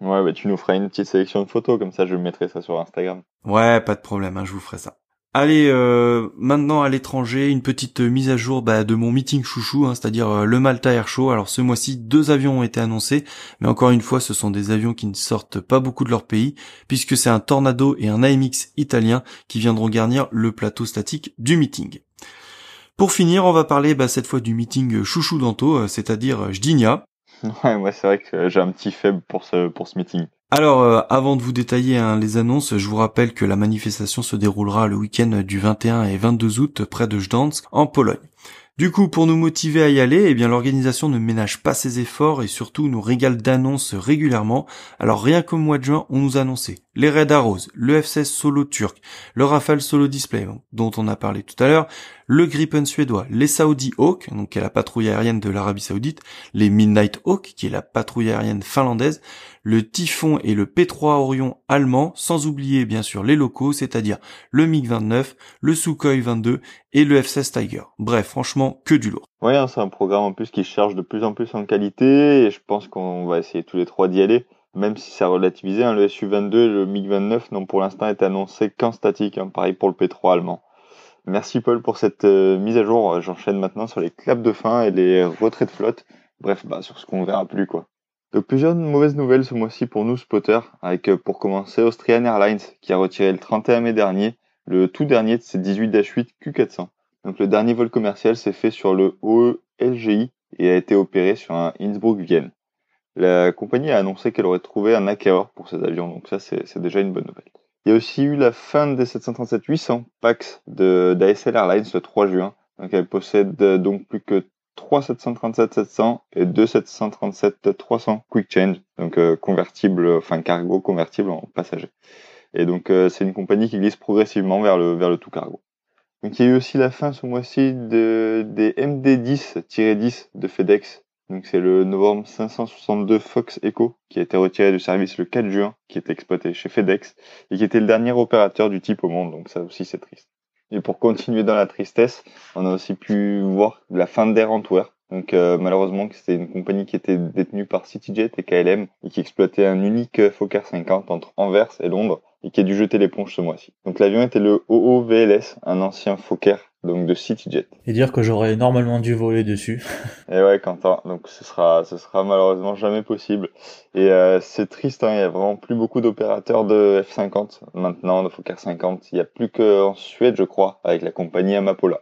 Speaker 3: Ouais, bah tu nous feras une petite sélection de photos, comme ça je mettrai ça sur Instagram.
Speaker 1: Ouais, pas de problème, hein, je vous ferai ça. Allez, euh, maintenant à l'étranger, une petite mise à jour bah, de mon meeting chouchou, hein, c'est-à-dire euh, le Malta Air Show. Alors ce mois-ci, deux avions ont été annoncés, mais encore une fois, ce sont des avions qui ne sortent pas beaucoup de leur pays, puisque c'est un Tornado et un AMX italien qui viendront garnir le plateau statique du meeting. Pour finir, on va parler bah, cette fois du meeting chouchou d'Anto, euh, c'est-à-dire Jdinia.
Speaker 3: Ouais, moi c'est vrai que j'ai un petit faible pour ce, pour ce meeting.
Speaker 1: Alors, euh, avant de vous détailler hein, les annonces, je vous rappelle que la manifestation se déroulera le week-end du 21 et 22 août près de Gdansk, en Pologne. Du coup, pour nous motiver à y aller, eh bien l'organisation ne ménage pas ses efforts et surtout nous régale d'annonces régulièrement. Alors rien qu'au mois de juin, on nous annonçait les Red Arrows, le F-16 Solo turc, le Rafale Solo Display, dont on a parlé tout à l'heure, le Gripen suédois, les Saudi Hawk, donc qui est la patrouille aérienne de l'Arabie Saoudite, les Midnight Hawk, qui est la patrouille aérienne finlandaise, le Typhon et le P-3 Orion allemand, sans oublier bien sûr les locaux, c'est-à-dire le MiG-29, le Sukhoi 22 et le F-16 Tiger. Bref, franchement, que du lourd.
Speaker 3: Oui, hein, c'est un programme en plus qui cherche de plus en plus en qualité et je pense qu'on va essayer tous les trois d'y aller. Même si ça relativisé, hein, le Su-22 et le MiG-29 n'ont pour l'instant été annoncés qu'en statique, hein, pareil pour le P-3 allemand. Merci Paul pour cette euh, mise à jour. J'enchaîne maintenant sur les claps de fin et les retraits de flotte. Bref, bah, sur ce qu'on verra plus quoi. Donc plusieurs mauvaises nouvelles ce mois-ci pour nous spotters, avec euh, pour commencer Austrian Airlines qui a retiré le 31 mai dernier le tout dernier de ses 18-8 Q400. Donc le dernier vol commercial s'est fait sur le OE LGI et a été opéré sur un Innsbruck-Vienne. La compagnie a annoncé qu'elle aurait trouvé un acquéreur pour ces avions, donc ça c'est déjà une bonne nouvelle. Il y a aussi eu la fin des 737-800 PAX d'ASL Airlines le 3 juin. Donc elle possède donc plus que 3 737-700 et 2 737-300 Quick Change, donc euh, convertible, enfin cargo convertible en passager. Et donc euh, c'est une compagnie qui glisse progressivement vers le, vers le tout cargo. Donc il y a eu aussi la fin ce mois-ci de, des MD10-10 de FedEx. Donc c'est le novembre 562 Fox Echo qui a été retiré du service le 4 juin, qui était exploité chez FedEx et qui était le dernier opérateur du type au monde. Donc ça aussi c'est triste. Et pour continuer dans la tristesse, on a aussi pu voir la fin d'Air Antwerp. Donc euh, malheureusement c'était une compagnie qui était détenue par CityJet et KLM et qui exploitait un unique Fokker 50 entre Anvers et Londres et qui a dû jeter l'éponge ce mois-ci. Donc l'avion était le OOVLS, un ancien Fokker donc de CityJet.
Speaker 2: Et dire que j'aurais normalement dû voler dessus.
Speaker 3: et ouais, Quentin, donc ce sera, ce sera malheureusement jamais possible. Et euh, c'est triste, hein, il y a vraiment plus beaucoup d'opérateurs de F50 maintenant, de Fokker 50. Il y a plus qu'en Suède, je crois, avec la compagnie Amapola.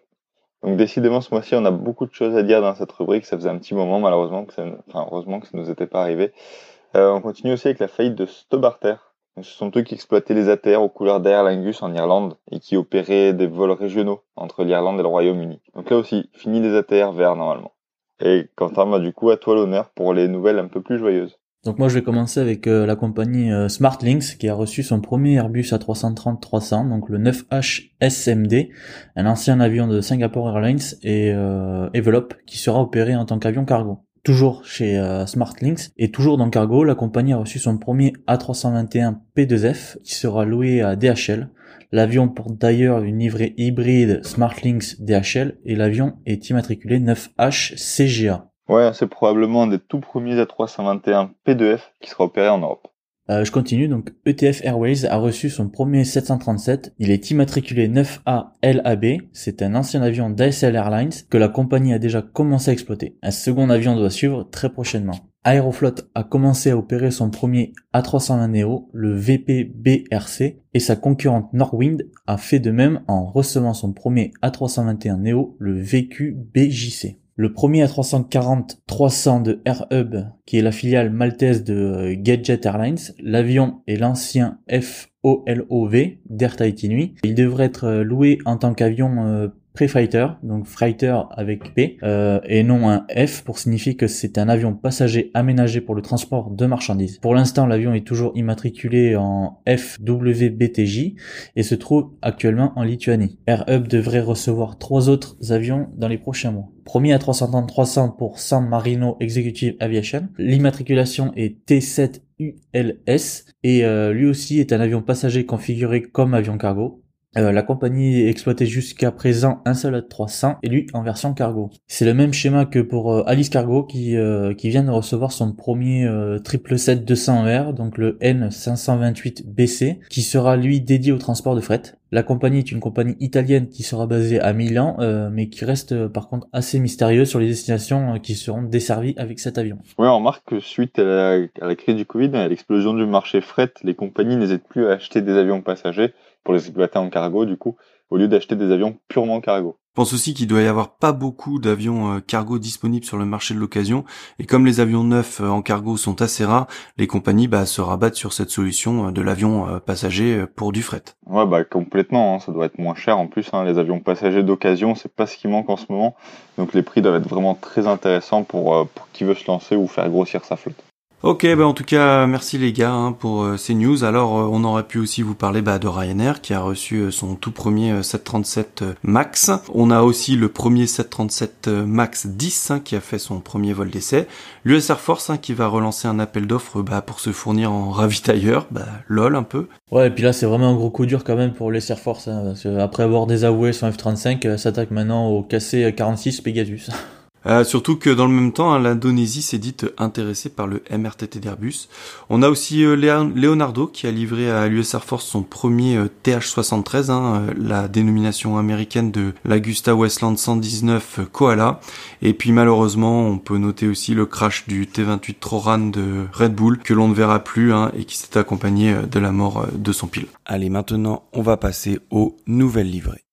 Speaker 3: Donc décidément, ce mois-ci, on a beaucoup de choses à dire dans cette rubrique. Ça faisait un petit moment, malheureusement, que ça, enfin, heureusement que ça nous était pas arrivé. Euh, on continue aussi avec la faillite de Stobarter, ce sont eux qui exploitaient les ATR aux couleurs d'Air Lingus en Irlande et qui opéraient des vols régionaux entre l'Irlande et le Royaume-Uni. Donc là aussi, fini les ATR verts normalement. Et Quentin, bah, du coup, à toi l'honneur pour les nouvelles un peu plus joyeuses.
Speaker 2: Donc moi je vais commencer avec euh, la compagnie euh, Smartlinks qui a reçu son premier Airbus A330-300, donc le 9H SMD, un ancien avion de Singapore Airlines et euh, Envelope qui sera opéré en tant qu'avion cargo toujours chez euh, Smartlinks et toujours dans Cargo, la compagnie a reçu son premier A321 P2F qui sera loué à DHL. L'avion porte d'ailleurs une livrée hybride Smartlinks DHL et l'avion est immatriculé 9H CGA.
Speaker 3: Ouais, c'est probablement un des tout premiers A321 P2F qui sera opéré en Europe.
Speaker 2: Euh, je continue, donc ETF Airways a reçu son premier 737, il est immatriculé 9A LAB, c'est un ancien avion d'ASL Airlines que la compagnie a déjà commencé à exploiter. Un second avion doit suivre très prochainement. Aeroflot a commencé à opérer son premier A320 Neo, le VPBRC, et sa concurrente Norwind a fait de même en recevant son premier A321 Neo, le VQBJC. Le premier A340-300 de Air Hub, qui est la filiale maltaise de euh, Gadget Airlines, l'avion est l'ancien FOLOV d'Air Tahiti Nui. Il devrait être euh, loué en tant qu'avion euh, Pre-Fighter, donc Fighter avec P, euh, et non un F pour signifier que c'est un avion passager aménagé pour le transport de marchandises. Pour l'instant, l'avion est toujours immatriculé en FWBTJ et se trouve actuellement en Lituanie. AirHub devrait recevoir trois autres avions dans les prochains mois. Premier à 330-300 pour San Marino Executive Aviation. L'immatriculation est T7 ULS et euh, lui aussi est un avion passager configuré comme avion cargo. Euh, la compagnie exploitait jusqu'à présent un seul A300 et lui en version cargo. C'est le même schéma que pour euh, Alice Cargo qui, euh, qui vient de recevoir son premier 777-200R, donc le N528BC, qui sera lui dédié au transport de fret. La compagnie est une compagnie italienne qui sera basée à Milan, mais qui reste par contre assez mystérieuse sur les destinations qui seront desservies avec cet avion.
Speaker 3: Oui, on remarque que suite à la, crise du Covid, à l'explosion du marché fret, les compagnies n'hésitent plus à acheter des avions passagers pour les exploiter en cargo du coup, au lieu d'acheter des avions purement cargo.
Speaker 1: Je pense aussi qu'il doit y avoir pas beaucoup d'avions euh, cargo disponibles sur le marché de l'occasion et comme les avions neufs euh, en cargo sont assez rares, les compagnies bah, se rabattent sur cette solution euh, de l'avion passager pour du fret.
Speaker 3: Ouais bah complètement, hein. ça doit être moins cher en plus. Hein. les avions passagers d'occasion, c'est pas ce qui manque en ce moment, donc les prix doivent être vraiment très intéressants pour, pour qui veut se lancer ou faire grossir sa flotte.
Speaker 1: Ok, bah en tout cas, merci les gars hein, pour euh, ces news. Alors, euh, on aurait pu aussi vous parler bah, de Ryanair qui a reçu euh, son tout premier 737 Max. On a aussi le premier 737 Max 10 hein, qui a fait son premier vol d'essai. L'US Air Force hein, qui va relancer un appel d'offres bah, pour se fournir en ravitailleur. Bah, lol un peu.
Speaker 2: Ouais, et puis là, c'est vraiment un gros coup dur quand même pour les Air Force. après avoir désavoué son F-35, s'attaque maintenant au KC-46 Pegasus.
Speaker 1: Euh, surtout que dans le même temps, hein, l'Indonésie s'est dite intéressée par le MRTT d'Airbus. On a aussi euh, Leonardo qui a livré à l'US Air Force son premier euh, TH-73, hein, la dénomination américaine de l'Agusta Westland 119 Koala. Et puis malheureusement, on peut noter aussi le crash du T-28 Troran de Red Bull que l'on ne verra plus hein, et qui s'est accompagné de la mort de son pilote. Allez, maintenant, on va passer aux nouvelles livrées.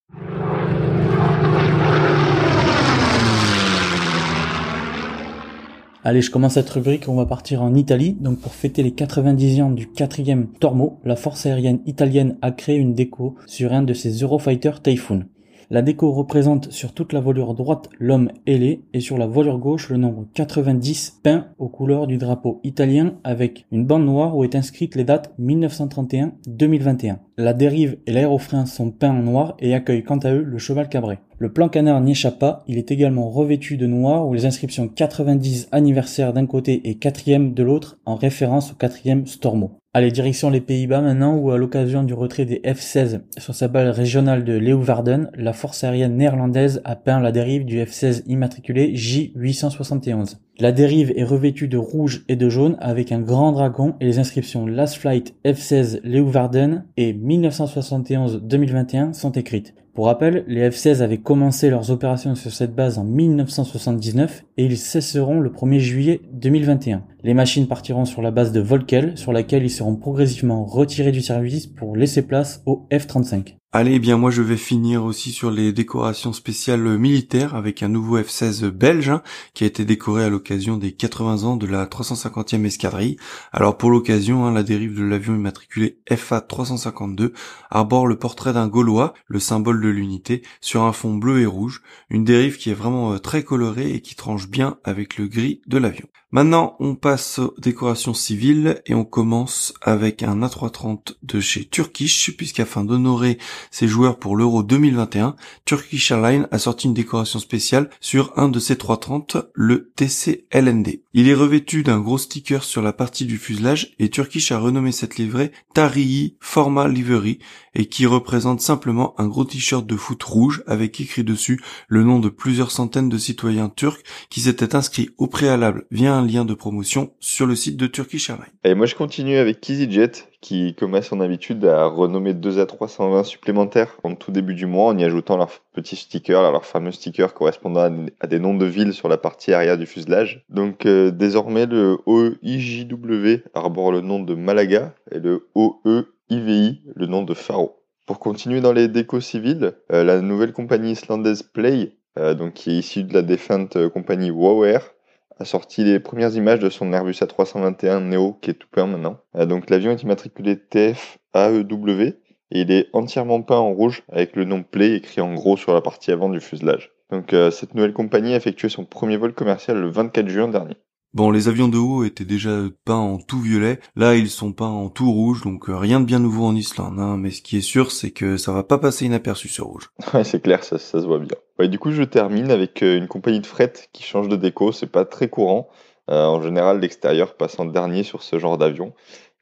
Speaker 2: Allez, je commence cette rubrique, on va partir en Italie. Donc pour fêter les 90 ans du quatrième Tormo, la force aérienne italienne a créé une déco sur un de ses Eurofighter Typhoon. La déco représente sur toute la voilure droite l'homme ailé et sur la voilure gauche le nombre 90 peint aux couleurs du drapeau italien avec une bande noire où est inscrite les dates 1931-2021. La dérive et l'aérofrein sont peints en noir et accueillent quant à eux le cheval cabré. Le plan canard n'y échappe pas, il est également revêtu de noir où les inscriptions 90 anniversaire d'un côté et 4 de l'autre en référence au 4 Stormo. Allez, direction les Pays-Bas maintenant, où à l'occasion du retrait des F-16 sur sa balle régionale de Leeuwarden, la force aérienne néerlandaise a peint la dérive du F-16 immatriculé J871. La dérive est revêtue de rouge et de jaune avec un grand dragon et les inscriptions Last Flight F-16 Leeuwarden et 1971-2021 sont écrites. Pour rappel, les F-16 avaient commencé leurs opérations sur cette base en 1979 et ils cesseront le 1er juillet 2021. Les machines partiront sur la base de Volkel, sur laquelle ils seront progressivement retirés du service pour laisser place au F-35.
Speaker 1: Allez, eh bien moi je vais finir aussi sur les décorations spéciales militaires avec un nouveau F-16 belge hein, qui a été décoré à l'occasion des 80 ans de la 350e escadrille. Alors pour l'occasion, hein, la dérive de l'avion immatriculé FA-352 arbore le portrait d'un Gaulois, le symbole de l'unité, sur un fond bleu et rouge, une dérive qui est vraiment euh, très colorée et qui tranche bien avec le gris de l'avion. Maintenant, on passe aux décorations civiles et on commence avec un A330 de chez Turkish, puisqu'afin d'honorer ses joueurs pour l'Euro 2021, Turkish Airlines a sorti une décoration spéciale sur un de ses 330, le TC-LND. Il est revêtu d'un gros sticker sur la partie du fuselage et Turkish a renommé cette livrée Tarihi Forma Livery et qui représente simplement un gros t-shirt de foot rouge avec écrit dessus le nom de plusieurs centaines de citoyens turcs qui s'étaient inscrits au préalable via un lien de promotion sur le site de Turkish Airlines.
Speaker 3: Et moi je continue avec EasyJet qui, comme à son habitude, a renommé 2 A320 supplémentaires en tout début du mois en y ajoutant leurs petits stickers, leurs fameux stickers correspondant à des noms de villes sur la partie arrière du fuselage. Donc euh, désormais le OEIJW arbore le nom de Malaga et le OEIVI le nom de Faro. Pour continuer dans les décos civiles, euh, la nouvelle compagnie islandaise Play, euh, donc qui est issue de la défunte compagnie Wow Air, a sorti les premières images de son Airbus A321 Neo qui est tout plein maintenant. Euh, donc l'avion est immatriculé TF-AEW et il est entièrement peint en rouge avec le nom Play écrit en gros sur la partie avant du fuselage. Donc euh, cette nouvelle compagnie a effectué son premier vol commercial le 24 juin dernier.
Speaker 1: Bon, les avions de haut étaient déjà peints en tout violet. Là, ils sont peints en tout rouge, donc euh, rien de bien nouveau en Islande. Hein. Mais ce qui est sûr, c'est que ça va pas passer inaperçu ce rouge.
Speaker 3: Ouais, c'est clair, ça, se voit bien. Du coup, je termine avec euh, une compagnie de fret qui change de déco. C'est pas très courant. Euh, en général, l'extérieur passe en dernier sur ce genre d'avion.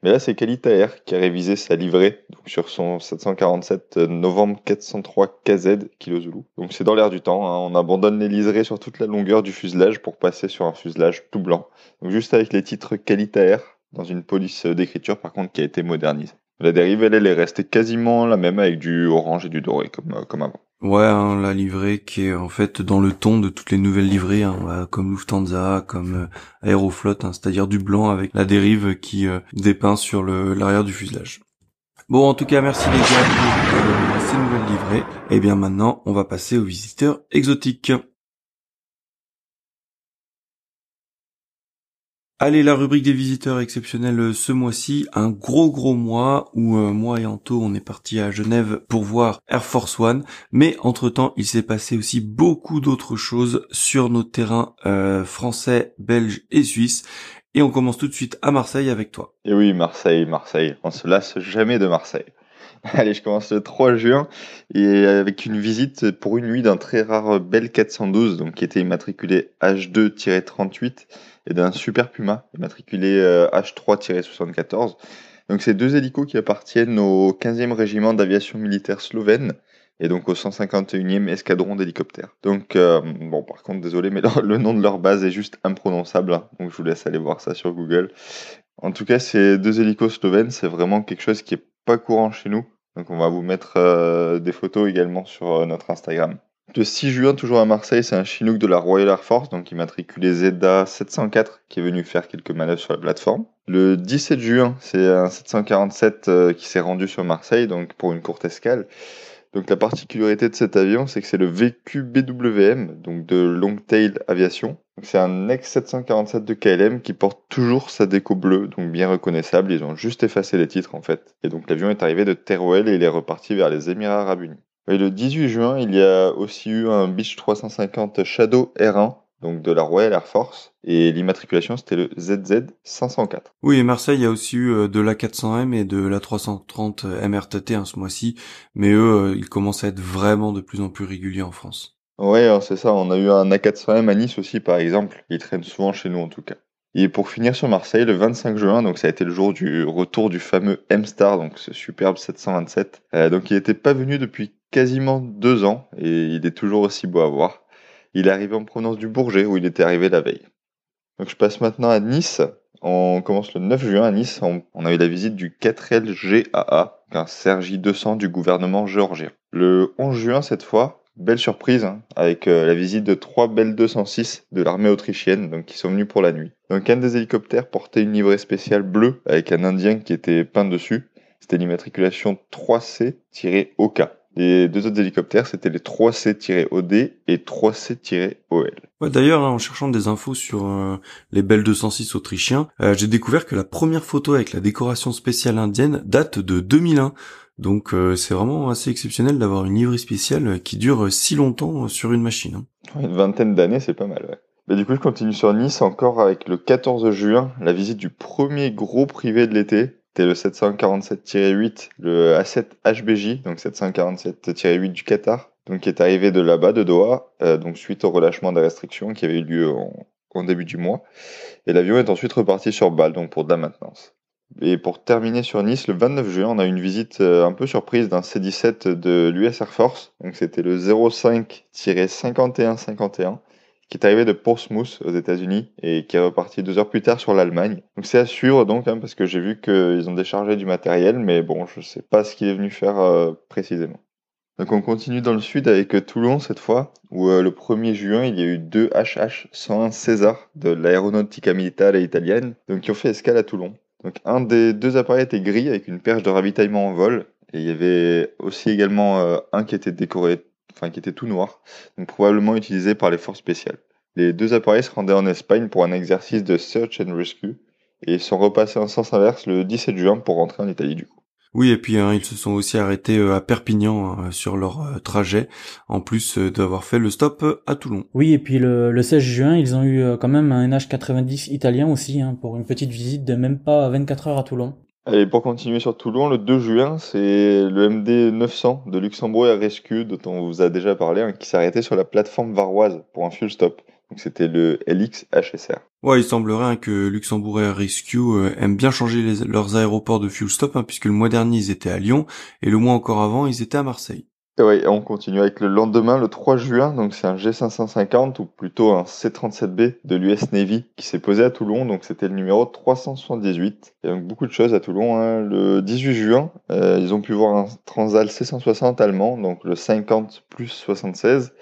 Speaker 3: Mais là, c'est Air qui a révisé sa livrée sur son 747 euh, novembre 403 KZ Kilo Zulu. Donc c'est dans l'air du temps. Hein. On abandonne les liserés sur toute la longueur du fuselage pour passer sur un fuselage tout blanc. Donc juste avec les titres Air dans une police d'écriture par contre qui a été modernisée. La dérive, elle, est restée quasiment la même avec du orange et du doré comme, euh, comme avant.
Speaker 1: Ouais, hein, la livrée qui est en fait dans le ton de toutes les nouvelles livrées, hein, comme Lufthansa, comme euh, Aeroflot, hein, c'est-à-dire du blanc avec la dérive qui euh, dépeint sur l'arrière du fuselage. Bon, en tout cas, merci les gars pour euh, ces nouvelles livrées. Et bien maintenant, on va passer aux visiteurs exotiques. Allez, la rubrique des visiteurs exceptionnels euh, ce mois-ci, un gros gros mois où euh, moi et Anto on est parti à Genève pour voir Air Force One, mais entre-temps il s'est passé aussi beaucoup d'autres choses sur nos terrains euh, français, belges et suisses Et on commence tout de suite à Marseille avec toi.
Speaker 3: Et oui, Marseille, Marseille. On se lasse jamais de Marseille. Allez, je commence le 3 juin et avec une visite pour une nuit d'un très rare Bell 412, donc qui était immatriculé H2-38 et d'un Super Puma immatriculé H3-74. Euh, donc ces deux hélicos qui appartiennent au 15e régiment d'aviation militaire slovène et donc au 151e escadron d'hélicoptères. Donc euh, bon, par contre, désolé, mais le nom de leur base est juste imprononçable, hein. donc je vous laisse aller voir ça sur Google. En tout cas, ces deux hélicos slovènes, c'est vraiment quelque chose qui est pas courant chez nous. Donc on va vous mettre euh, des photos également sur notre Instagram. Le 6 juin, toujours à Marseille, c'est un Chinook de la Royal Air Force, donc immatriculé ZEDA 704, qui est venu faire quelques manœuvres sur la plateforme. Le 17 juin, c'est un 747 euh, qui s'est rendu sur Marseille, donc pour une courte escale. Donc la particularité de cet avion, c'est que c'est le VQBWM, donc de Longtail Aviation. C'est un ex-747 de KLM qui porte toujours sa déco bleue, donc bien reconnaissable. Ils ont juste effacé les titres en fait. Et donc l'avion est arrivé de Teruel et il est reparti vers les Émirats Arabes Unis. Et le 18 juin, il y a aussi eu un Beech 350 Shadow R1 donc de la Royal Air Force, et l'immatriculation c'était le ZZ 504.
Speaker 1: Oui, et Marseille a aussi eu euh, de la 400M et de la 330 MRTT hein, ce mois-ci, mais eux, euh, ils commencent à être vraiment de plus en plus réguliers en France.
Speaker 3: Ouais, hein, c'est ça, on a eu un A400M à Nice aussi par exemple, il traîne souvent chez nous en tout cas. Et pour finir sur Marseille, le 25 juin, donc ça a été le jour du retour du fameux M-Star, donc ce superbe 727. Euh, donc il n'était pas venu depuis quasiment deux ans et il est toujours aussi beau à voir. Il est arrivé en provenance du Bourget où il était arrivé la veille. Donc je passe maintenant à Nice. On commence le 9 juin à Nice. On, a eu la visite du 4LGAA, un Sergi 200 du gouvernement géorgien. Le 11 juin cette fois, belle surprise hein, avec euh, la visite de trois Bell 206 de l'armée autrichienne donc qui sont venus pour la nuit. Donc un des hélicoptères portait une livrée spéciale bleue avec un indien qui était peint dessus. C'était l'immatriculation 3C-OK. Les deux autres hélicoptères, c'était les 3C-OD et 3C-OL.
Speaker 1: Ouais, D'ailleurs, en cherchant des infos sur euh, les Bell 206 autrichiens, euh, j'ai découvert que la première photo avec la décoration spéciale indienne date de 2001. Donc euh, c'est vraiment assez exceptionnel d'avoir une livrée spéciale qui dure si longtemps sur une machine.
Speaker 3: Hein. Une vingtaine d'années, c'est pas mal. Ouais. Bah, du coup, je continue sur Nice encore avec le 14 juin, la visite du premier gros privé de l'été, c'était le 747-8, le A7 HBJ, donc 747-8 du Qatar, donc qui est arrivé de là-bas, de Doha, euh, donc suite au relâchement des restrictions qui avait eu lieu en, début du mois. Et l'avion est ensuite reparti sur Bâle, donc pour de la maintenance. Et pour terminer sur Nice, le 29 juin, on a une visite euh, un peu surprise d'un C-17 de l'US Air Force. Donc c'était le 05-5151 qui est arrivé de Portsmouth aux États-Unis et qui est reparti deux heures plus tard sur l'Allemagne. Donc c'est à suivre donc hein, parce que j'ai vu qu'ils ont déchargé du matériel, mais bon, je sais pas ce qu'il est venu faire euh, précisément. Donc on continue dans le sud avec Toulon cette fois, où euh, le 1er juin il y a eu deux HH-101 César de l'Aeronautica Militare italienne, donc qui ont fait escale à Toulon. Donc un des deux appareils était gris avec une perche de ravitaillement en vol, et il y avait aussi également un qui était décoré enfin qui était tout noir, donc probablement utilisé par les forces spéciales. Les deux appareils se rendaient en Espagne pour un exercice de search and rescue et sont repassés en sens inverse le 17 juin pour rentrer en Italie du coup.
Speaker 1: Oui, et puis hein, ils se sont aussi arrêtés euh, à Perpignan hein, sur leur euh, trajet, en plus euh, d'avoir fait le stop à Toulon.
Speaker 2: Oui, et puis le, 16 juin, ils ont eu quand même un NH90 italien aussi, hein, pour une petite visite de même pas 24 heures à Toulon.
Speaker 3: Allez, pour continuer sur Toulon, le 2 juin, c'est le MD 900 de Luxembourg Rescue, dont on vous a déjà parlé, hein, qui s'est arrêté sur la plateforme varoise pour un fuel stop. Donc c'était le LX HSR.
Speaker 1: Ouais, il semblerait hein, que Luxembourg Air Rescue euh, aime bien changer leurs aéroports de fuel stop, hein, puisque le mois dernier ils étaient à Lyon et le mois encore avant ils étaient à Marseille.
Speaker 3: Oui, on continue avec le lendemain, le 3 juin, donc c'est un G550 ou plutôt un C37B de l'US Navy qui s'est posé à Toulon, donc c'était le numéro 378. Il y a donc beaucoup de choses à Toulon. Hein. Le 18 juin, euh, ils ont pu voir un Transal C160 allemand, donc le 50 plus 76,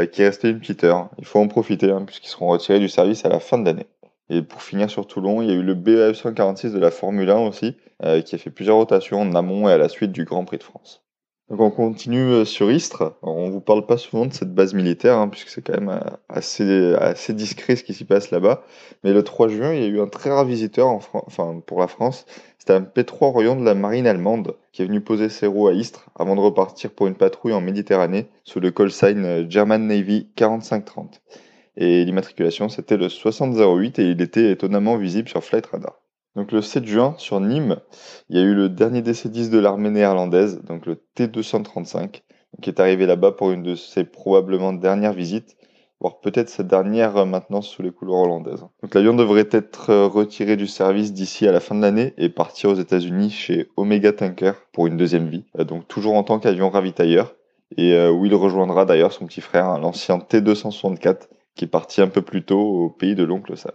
Speaker 3: euh, qui est resté une petite heure. Il faut en profiter hein, puisqu'ils seront retirés du service à la fin de l'année. Et pour finir sur Toulon, il y a eu le BAF 146 de la Formule 1 aussi, euh, qui a fait plusieurs rotations en amont et à la suite du Grand Prix de France. Donc on continue euh, sur Istres. On vous parle pas souvent de cette base militaire, hein, puisque c'est quand même euh, assez, discret ce qui s'y passe là-bas. Mais le 3 juin, il y a eu un très rare visiteur en enfin, pour la France. C'était un P3 Orion de la marine allemande qui est venu poser ses roues à Istres avant de repartir pour une patrouille en Méditerranée sous le call sign euh, German Navy 4530. et l'immatriculation c'était le 6008 et il était étonnamment visible sur Flight Radar. Donc le 7 juin, sur Nîmes, il y a eu le dernier DC-10 de l'armée néerlandaise, donc le T-235, qui est arrivé là-bas pour une de ses probablement dernières visites, voire peut-être sa dernière maintenance sous les couleurs hollandaises. Donc l'avion devrait être retiré du service d'ici à la fin de l'année et partir aux États-Unis chez Omega Tanker pour une deuxième vie, euh, donc toujours en tant qu'avion ravitailleur, et euh, où il rejoindra d'ailleurs son petit frère, l'ancien T-264, qui est parti un peu plus tôt au pays de l'oncle Sam.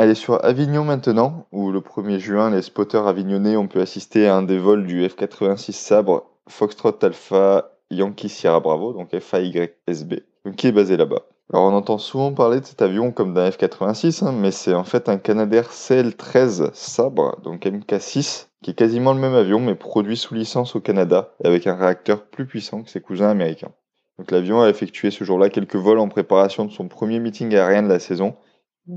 Speaker 3: Allez sur Avignon maintenant, où le 1er juin, les spotters avignonnais ont pu assister à un des vols du F-86 Sabre Foxtrot Alpha Yankee Sierra Bravo, donc FAYSB, qui est basé là-bas. Alors on entend souvent parler de cet avion comme d'un F-86, hein, mais c'est en fait un Canadair CL-13 Sabre, donc MK-6, qui est quasiment le même avion, mais produit sous licence au Canada, avec un réacteur plus puissant que ses cousins américains. Donc l'avion a effectué ce jour-là quelques vols en préparation de son premier meeting aérien de la saison,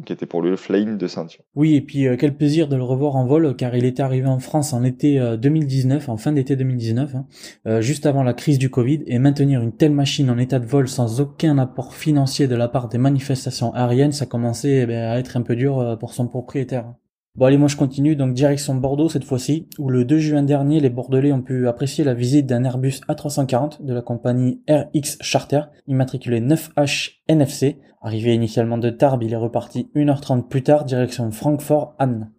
Speaker 3: qui était pour lui le flying de Saint-Tion.
Speaker 2: Oui, et puis euh, quel plaisir de le revoir en vol, car il était arrivé en France en été 2019, euh, en fin d'été 2019, hein, euh, juste avant la crise du Covid, et maintenir une telle machine en état de vol sans aucun apport financier de la part des manifestations aériennes, ça commençait eh ben, à être un peu dur pour son propriétaire. Bon allez, moi je continue, donc direction Bordeaux cette fois-ci, où le 2 juin dernier, les Bordelais ont pu apprécier la visite d'un Airbus A340 de la compagnie RX Charter, immatriculé 9H NFC. Arrivé initialement de Tarbes, il est reparti 1h30 plus tard, direction Francfort-Anne.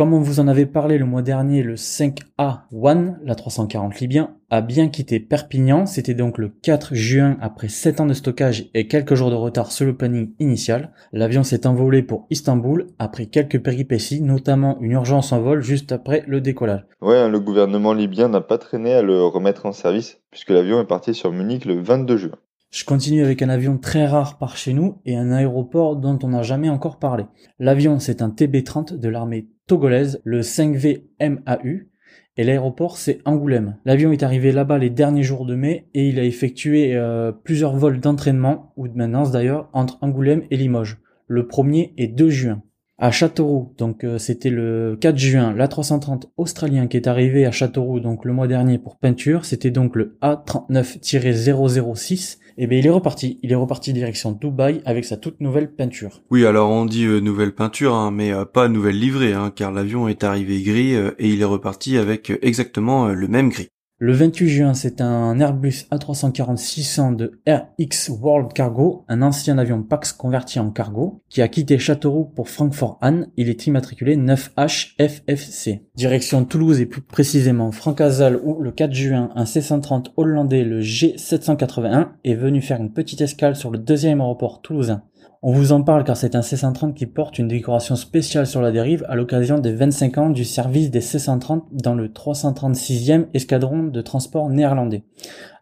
Speaker 2: Comme on vous en avait parlé le mois dernier, le 5A1, la 340 Libyen, a bien quitté Perpignan. C'était donc le 4 juin après 7 ans de stockage et quelques jours de retard sur le planning initial. L'avion s'est envolé pour Istanbul après quelques péripéties, notamment une urgence en vol juste après le décollage.
Speaker 3: Ouais, le gouvernement libyen n'a pas traîné à le remettre en service puisque l'avion est parti sur Munich le 22 juin.
Speaker 2: Je continue avec un avion très rare par chez nous et un aéroport dont on n'a jamais encore parlé. L'avion, c'est un TB-30 de l'armée togolaise, le 5V MAU, et l'aéroport, c'est Angoulême. L'avion est arrivé là-bas les derniers jours de mai et il a effectué euh, plusieurs vols d'entraînement, ou de maintenance d'ailleurs, entre Angoulême et Limoges. Le premier est 2 juin à Châteauroux. Donc euh, c'était le 4 juin, l'A330 australien qui est arrivé à Châteauroux donc le mois dernier pour peinture, c'était donc le A39-006 et eh bien il est reparti, il est reparti direction Dubaï avec sa toute nouvelle peinture.
Speaker 1: Oui, alors on dit euh, nouvelle peinture hein, mais euh, pas nouvelle livrée hein, car l'avion est arrivé gris et il est reparti avec exactement le même gris.
Speaker 2: Le 28 juin, c'est un Airbus A340-600 de RX World Cargo, un ancien avion Pax converti en cargo, qui a quitté Châteauroux pour Francfort-Anne. Il est immatriculé 9HFFC. Direction Toulouse et plus précisément Francazal où le 4 juin, un C-130 hollandais, le G781, est venu faire une petite escale sur le deuxième aéroport toulousain. On vous en parle car c'est un C-130 qui porte une décoration spéciale sur la dérive à l'occasion des 25 ans du service des C-130 dans le 336e escadron de transport néerlandais.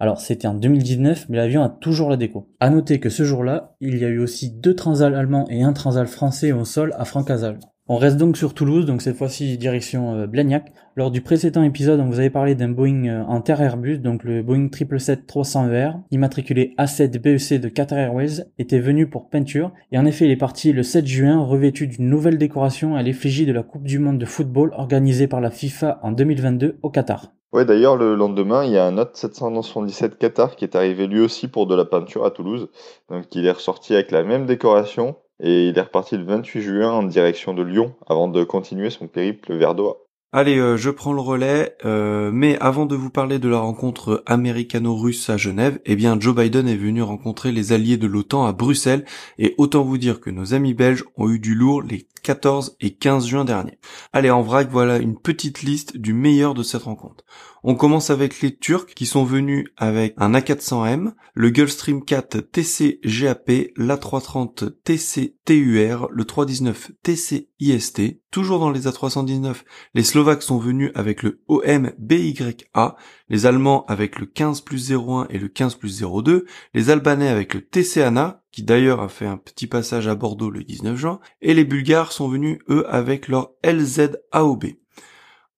Speaker 2: Alors c'était en 2019 mais l'avion a toujours la déco. À noter que ce jour-là, il y a eu aussi deux transals allemands et un transal français au sol à Francazal. On reste donc sur Toulouse, donc cette fois-ci direction euh, Blagnac. Lors du précédent épisode, vous avait parlé d'un Boeing euh, en terre Airbus, donc le Boeing 777-300ER, immatriculé A7 BEC de Qatar Airways, était venu pour peinture, et en effet il est parti le 7 juin revêtu d'une nouvelle décoration à l'effigie de la Coupe du Monde de football organisée par la FIFA en 2022 au Qatar.
Speaker 3: Ouais, d'ailleurs, le lendemain, il y a un autre 777 Qatar qui est arrivé lui aussi pour de la peinture à Toulouse. Donc, il est ressorti avec la même décoration, et il est reparti le 28 juin en direction de Lyon avant de continuer son périple vers Doha.
Speaker 1: Allez, euh, je prends le relais, euh, mais avant de vous parler de la rencontre américano-russe à Genève, eh bien Joe Biden est venu rencontrer les alliés de l'OTAN à Bruxelles, et autant vous dire que nos amis belges ont eu du lourd les 14 et 15 juin dernier. Allez, en vrac, voilà une petite liste du meilleur de cette rencontre. On commence avec les Turcs qui sont venus avec un A400M, le Gulfstream 4 TC GAP, l'A330 TC TUR, le 319 TC IST. Toujours dans les A319, les Slovaques sont venus avec le OM BYA, les Allemands avec le 15 plus 01 et le 15 plus 02, les Albanais avec le TC ANA, qui d'ailleurs a fait un petit passage à Bordeaux le 19 juin, et les Bulgares sont venus eux avec leur LZ AOB.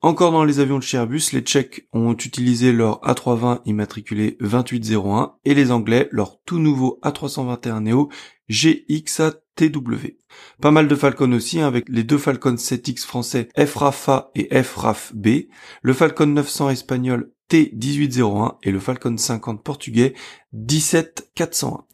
Speaker 1: Encore dans les avions de chez les Tchèques ont utilisé leur A320 immatriculé 2801 et les Anglais leur tout nouveau A321 Neo GXATW. Pas mal de Falcon aussi, hein, avec les deux Falcon 7X français FRAFA et FRAF-B, le Falcon 900 espagnol T1801 et le Falcon 50 portugais 17401.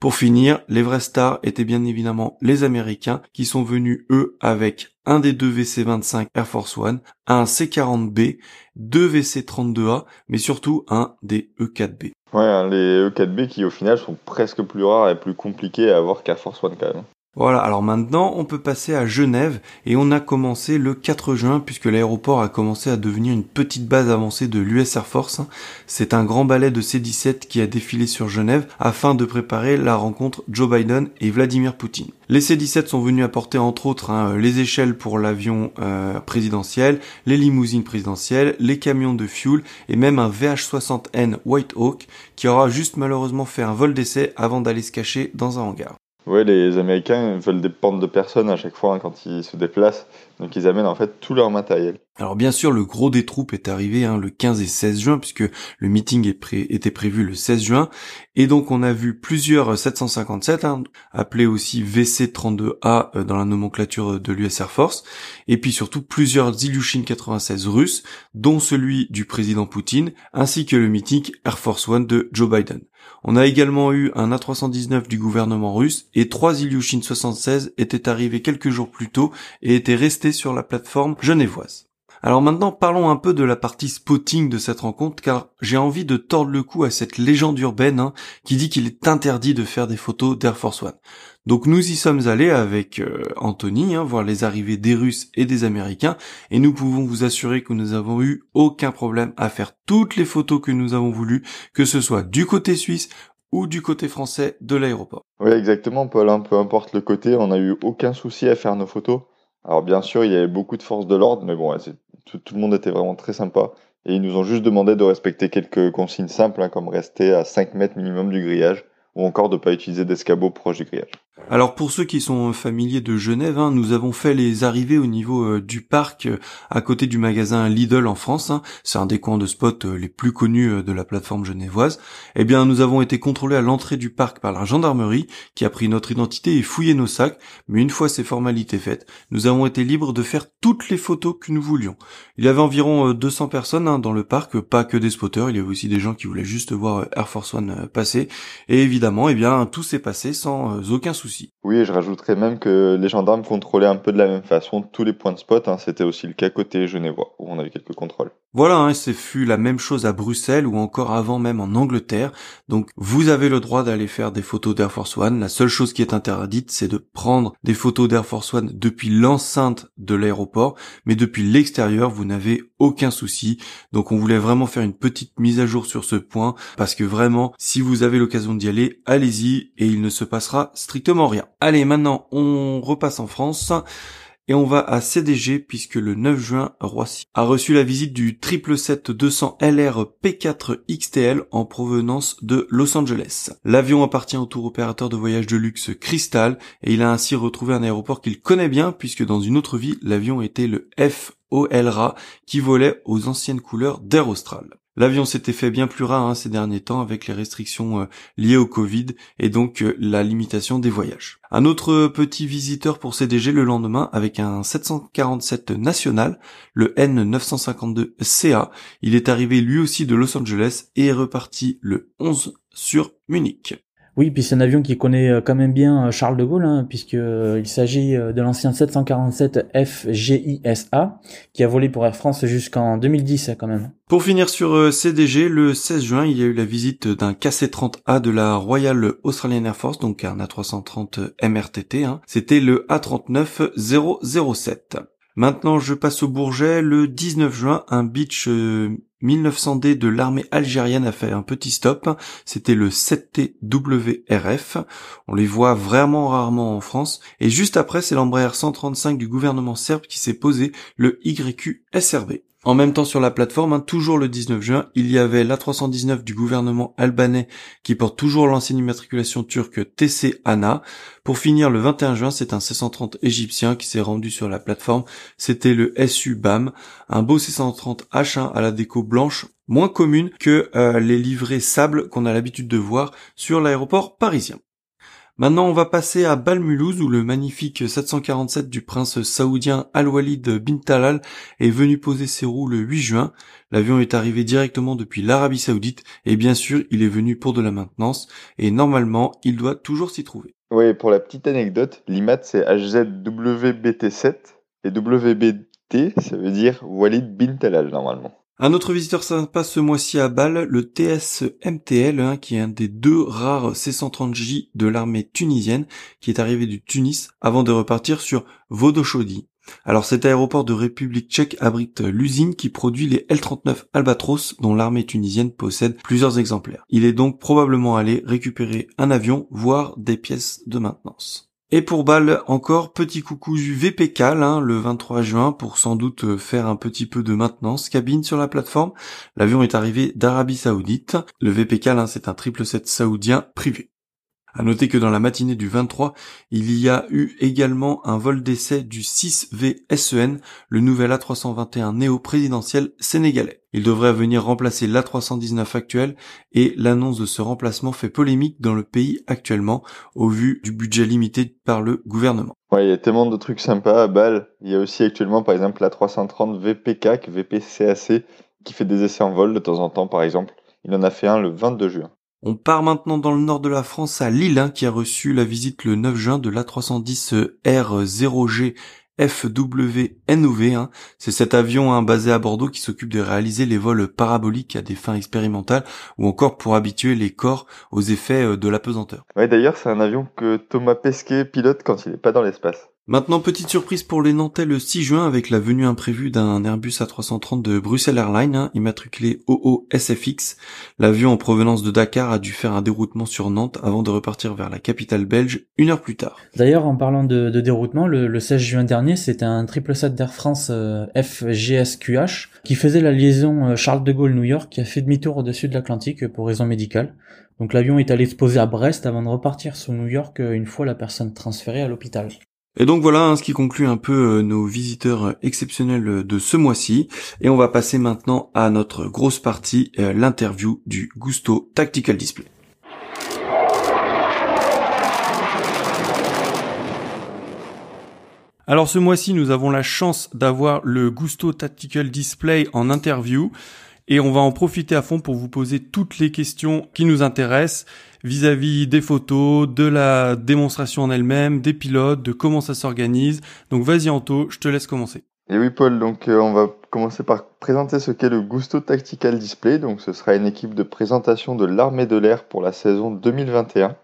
Speaker 1: Pour finir, les vrais stars étaient bien évidemment les Américains qui sont venus eux avec un des deux VC25 Air Force One, un C40B, deux VC32A, mais surtout un des E4B.
Speaker 3: Ouais, les E4B qui au final sont presque plus rares et plus compliqués à avoir qu'Air Force One quand même.
Speaker 1: Voilà, alors maintenant on peut passer à Genève et on a commencé le 4 juin puisque l'aéroport a commencé à devenir une petite base avancée de l'US Air Force. C'est un grand ballet de C-17 qui a défilé sur Genève afin de préparer la rencontre Joe Biden et Vladimir Poutine. Les C-17 sont venus apporter entre autres hein, les échelles pour l'avion euh, présidentiel, les limousines présidentielles, les camions de fuel et même un VH-60N White Hawk qui aura juste malheureusement fait un vol d'essai avant d'aller se cacher dans un hangar.
Speaker 3: Ouais, les Américains veulent pentes de personnes à chaque fois hein, quand ils se déplacent, donc ils amènent en fait tout leur matériel.
Speaker 1: Alors bien sûr, le gros des troupes est arrivé hein, le 15 et 16 juin, puisque le meeting était prévu le 16 juin, et donc on a vu plusieurs 757, hein, appelés aussi VC-32A euh, dans la nomenclature de l'US Air Force, et puis surtout plusieurs Ilyushin 96 russes, dont celui du président Poutine, ainsi que le meeting Air Force One de Joe Biden. On a également eu un A319 du gouvernement russe et trois Ilyushin 76 étaient arrivés quelques jours plus tôt et étaient restés sur la plateforme genevoise. Alors maintenant parlons un peu de la partie spotting de cette rencontre car j'ai envie de tordre le cou à cette légende urbaine hein, qui dit qu'il est interdit de faire des photos d'Air Force One. Donc nous y sommes allés avec euh, Anthony, hein, voir les arrivées des Russes et des Américains, et nous pouvons vous assurer que nous avons eu aucun problème à faire toutes les photos que nous avons voulu, que ce soit du côté suisse ou du côté français de l'aéroport.
Speaker 3: Oui exactement Paul, hein, peu importe le côté, on n'a eu aucun souci à faire nos photos. Alors bien sûr il y avait beaucoup de forces de l'ordre, mais bon tout, le monde était vraiment très sympa. Et ils nous ont juste demandé de respecter quelques consignes simples, hein, comme rester à 5 mètres minimum du grillage, ou encore de ne pas utiliser d'escabeau proche du grillage.
Speaker 1: Alors pour ceux qui sont familiers de Genève, hein, nous avons fait les arrivées au niveau euh, du parc euh, à côté du magasin Lidl en France. Hein. C'est un des coins de spot euh, les plus connus de la plateforme genevoise. Eh bien nous avons été contrôlés à l'entrée du parc par la gendarmerie qui a pris notre identité et fouillé nos sacs. Mais une fois ces formalités faites, nous avons été libres de faire toutes les photos que nous voulions. Il y avait environ 200 personnes hein, dans le parc, pas que des spotters, il y avait aussi des gens qui voulaient juste voir Air Force One passer. Et évidemment, eh bien tout s'est passé sans aucun souci
Speaker 3: oui, et je rajouterais même que les gendarmes contrôlaient un peu de la même façon tous les points de spot. Hein. C'était aussi le cas côté genevois, où on a eu quelques contrôles.
Speaker 1: Voilà, hein, c'est fut la même chose à Bruxelles ou encore avant même en Angleterre. Donc vous avez le droit d'aller faire des photos d'Air Force One. La seule chose qui est interdite, c'est de prendre des photos d'Air Force One depuis l'enceinte de l'aéroport, mais depuis l'extérieur, vous n'avez aucun souci. Donc on voulait vraiment faire une petite mise à jour sur ce point parce que vraiment, si vous avez l'occasion d'y aller, allez-y et il ne se passera strictement rien. Allez, maintenant on repasse en France. Et on va à CDG puisque le 9 juin, Roissy a reçu la visite du 777-200 LR P4 XTL en provenance de Los Angeles. L'avion appartient au tour opérateur de voyage de luxe Crystal et il a ainsi retrouvé un aéroport qu'il connaît bien puisque dans une autre vie, l'avion était le FOLRA qui volait aux anciennes couleurs d'Air Austral. L'avion s'était fait bien plus rare hein, ces derniers temps avec les restrictions euh, liées au Covid et donc euh, la limitation des voyages. Un autre petit visiteur pour CDG le lendemain avec un 747 national, le N952CA. Il est arrivé lui aussi de Los Angeles et est reparti le 11 sur Munich.
Speaker 2: Oui, puis c'est un avion qui connaît euh, quand même bien euh, Charles de Gaulle, hein, puisque euh, s'agit de l'ancien 747 FGISA, qui a volé pour Air France jusqu'en 2010 quand même.
Speaker 1: Pour finir sur CDG, le 16 juin, il y a eu la visite d'un KC-30A de la Royal Australian Air Force, donc un A330 MRTT. Hein. C'était le A39007. Maintenant, je passe au Bourget. Le 19 juin, un Beach 1900D de l'armée algérienne a fait un petit stop. C'était le 7TWRF. On les voit vraiment rarement en France. Et juste après, c'est l'Embraer 135 du gouvernement serbe qui s'est posé le YQ SRB. En même temps sur la plateforme, hein, toujours le 19 juin, il y avait l'A319 du gouvernement albanais qui porte toujours l'ancienne immatriculation turque TC ANA. Pour finir, le 21 juin, c'est un C130 égyptien qui s'est rendu sur la plateforme. C'était le SU BAM, un beau C130 H1 à la déco blanche, moins commune que euh, les livrets sable qu'on a l'habitude de voir sur l'aéroport parisien. Maintenant, on va passer à Balmulhouse où le magnifique 747 du prince saoudien Al-Walid bin Talal est venu poser ses roues le 8 juin. L'avion est arrivé directement depuis l'Arabie Saoudite et bien sûr, il est venu pour de la maintenance et normalement, il doit toujours s'y trouver.
Speaker 3: Oui, pour la petite anecdote, l'IMAT c'est HZWBT7 et WBT ça veut dire Walid bin Talal normalement.
Speaker 1: Un autre visiteur sympa ce mois-ci à Bâle, le TS-MTL, hein, qui est un des deux rares C-130J de l'armée tunisienne, qui est arrivé du Tunis avant de repartir sur Vodochody. Alors cet aéroport de République tchèque abrite l'usine qui produit les L-39 Albatros dont l'armée tunisienne possède plusieurs exemplaires. Il est donc probablement allé récupérer un avion, voire des pièces de maintenance. Et pour Bâle, encore petit coucou du VPK hein, le 23 juin pour sans doute euh, faire un petit peu de maintenance cabine sur la plateforme. L'avion est arrivé d'Arabie Saoudite. Le VPK c'est un triple 7 saoudien privé. À noter que dans la matinée du 23, il y a eu également un vol d'essai du 6V SEN, le nouvel A321 néo-présidentiel sénégalais. Il devrait venir remplacer l'A319 actuel et l'annonce de ce remplacement fait polémique dans le pays actuellement au vu du budget limité par le gouvernement.
Speaker 3: Ouais, il y a tellement de trucs sympas à Bâle. Il y a aussi actuellement par exemple l'A330 VPK, VPCAC, qui fait des essais en vol de temps en temps par exemple. Il en a fait un le 22 juin.
Speaker 1: On part maintenant dans le nord de la France à Lille, hein, qui a reçu la visite le 9 juin de l'A310 R0G FWNOV. Hein. C'est cet avion hein, basé à Bordeaux qui s'occupe de réaliser les vols paraboliques à des fins expérimentales ou encore pour habituer les corps aux effets euh, de la pesanteur.
Speaker 3: Ouais, d'ailleurs, c'est un avion que Thomas Pesquet pilote quand il n'est pas dans l'espace.
Speaker 1: Maintenant, petite surprise pour les Nantais le 6 juin avec la venue imprévue d'un Airbus A330 de Bruxelles Airlines, hein, immatriculé OO-SFX. L'avion en provenance de Dakar a dû faire un déroutement sur Nantes avant de repartir vers la capitale belge une heure plus tard.
Speaker 2: D'ailleurs, en parlant de, déroutement, le, 16 juin dernier, c'était un triple set d'Air France euh, FGSQH qui faisait la liaison euh, Charles de Gaulle-New York qui a fait demi-tour au-dessus de l'Atlantique pour raison médicale. Donc l'avion est allé se poser à Brest avant de repartir sur New York euh, une fois la personne transférée à l'hôpital.
Speaker 1: Et donc voilà hein, ce qui conclut un peu euh, nos visiteurs exceptionnels de ce mois-ci. Et on va passer maintenant à notre grosse partie, euh, l'interview du Gusto Tactical Display. Alors ce mois-ci, nous avons la chance d'avoir le Gusto Tactical Display en interview et on va en profiter à fond pour vous poser toutes les questions qui nous intéressent vis-à-vis des photos, de la démonstration en elle-même, des pilotes, de comment ça s'organise. Donc vas-y Anto, je te laisse commencer.
Speaker 3: Et oui Paul, donc euh, on va commencer par présenter ce qu'est le Gusto Tactical Display. Donc ce sera une équipe de présentation de l'armée de l'air pour la saison 2021.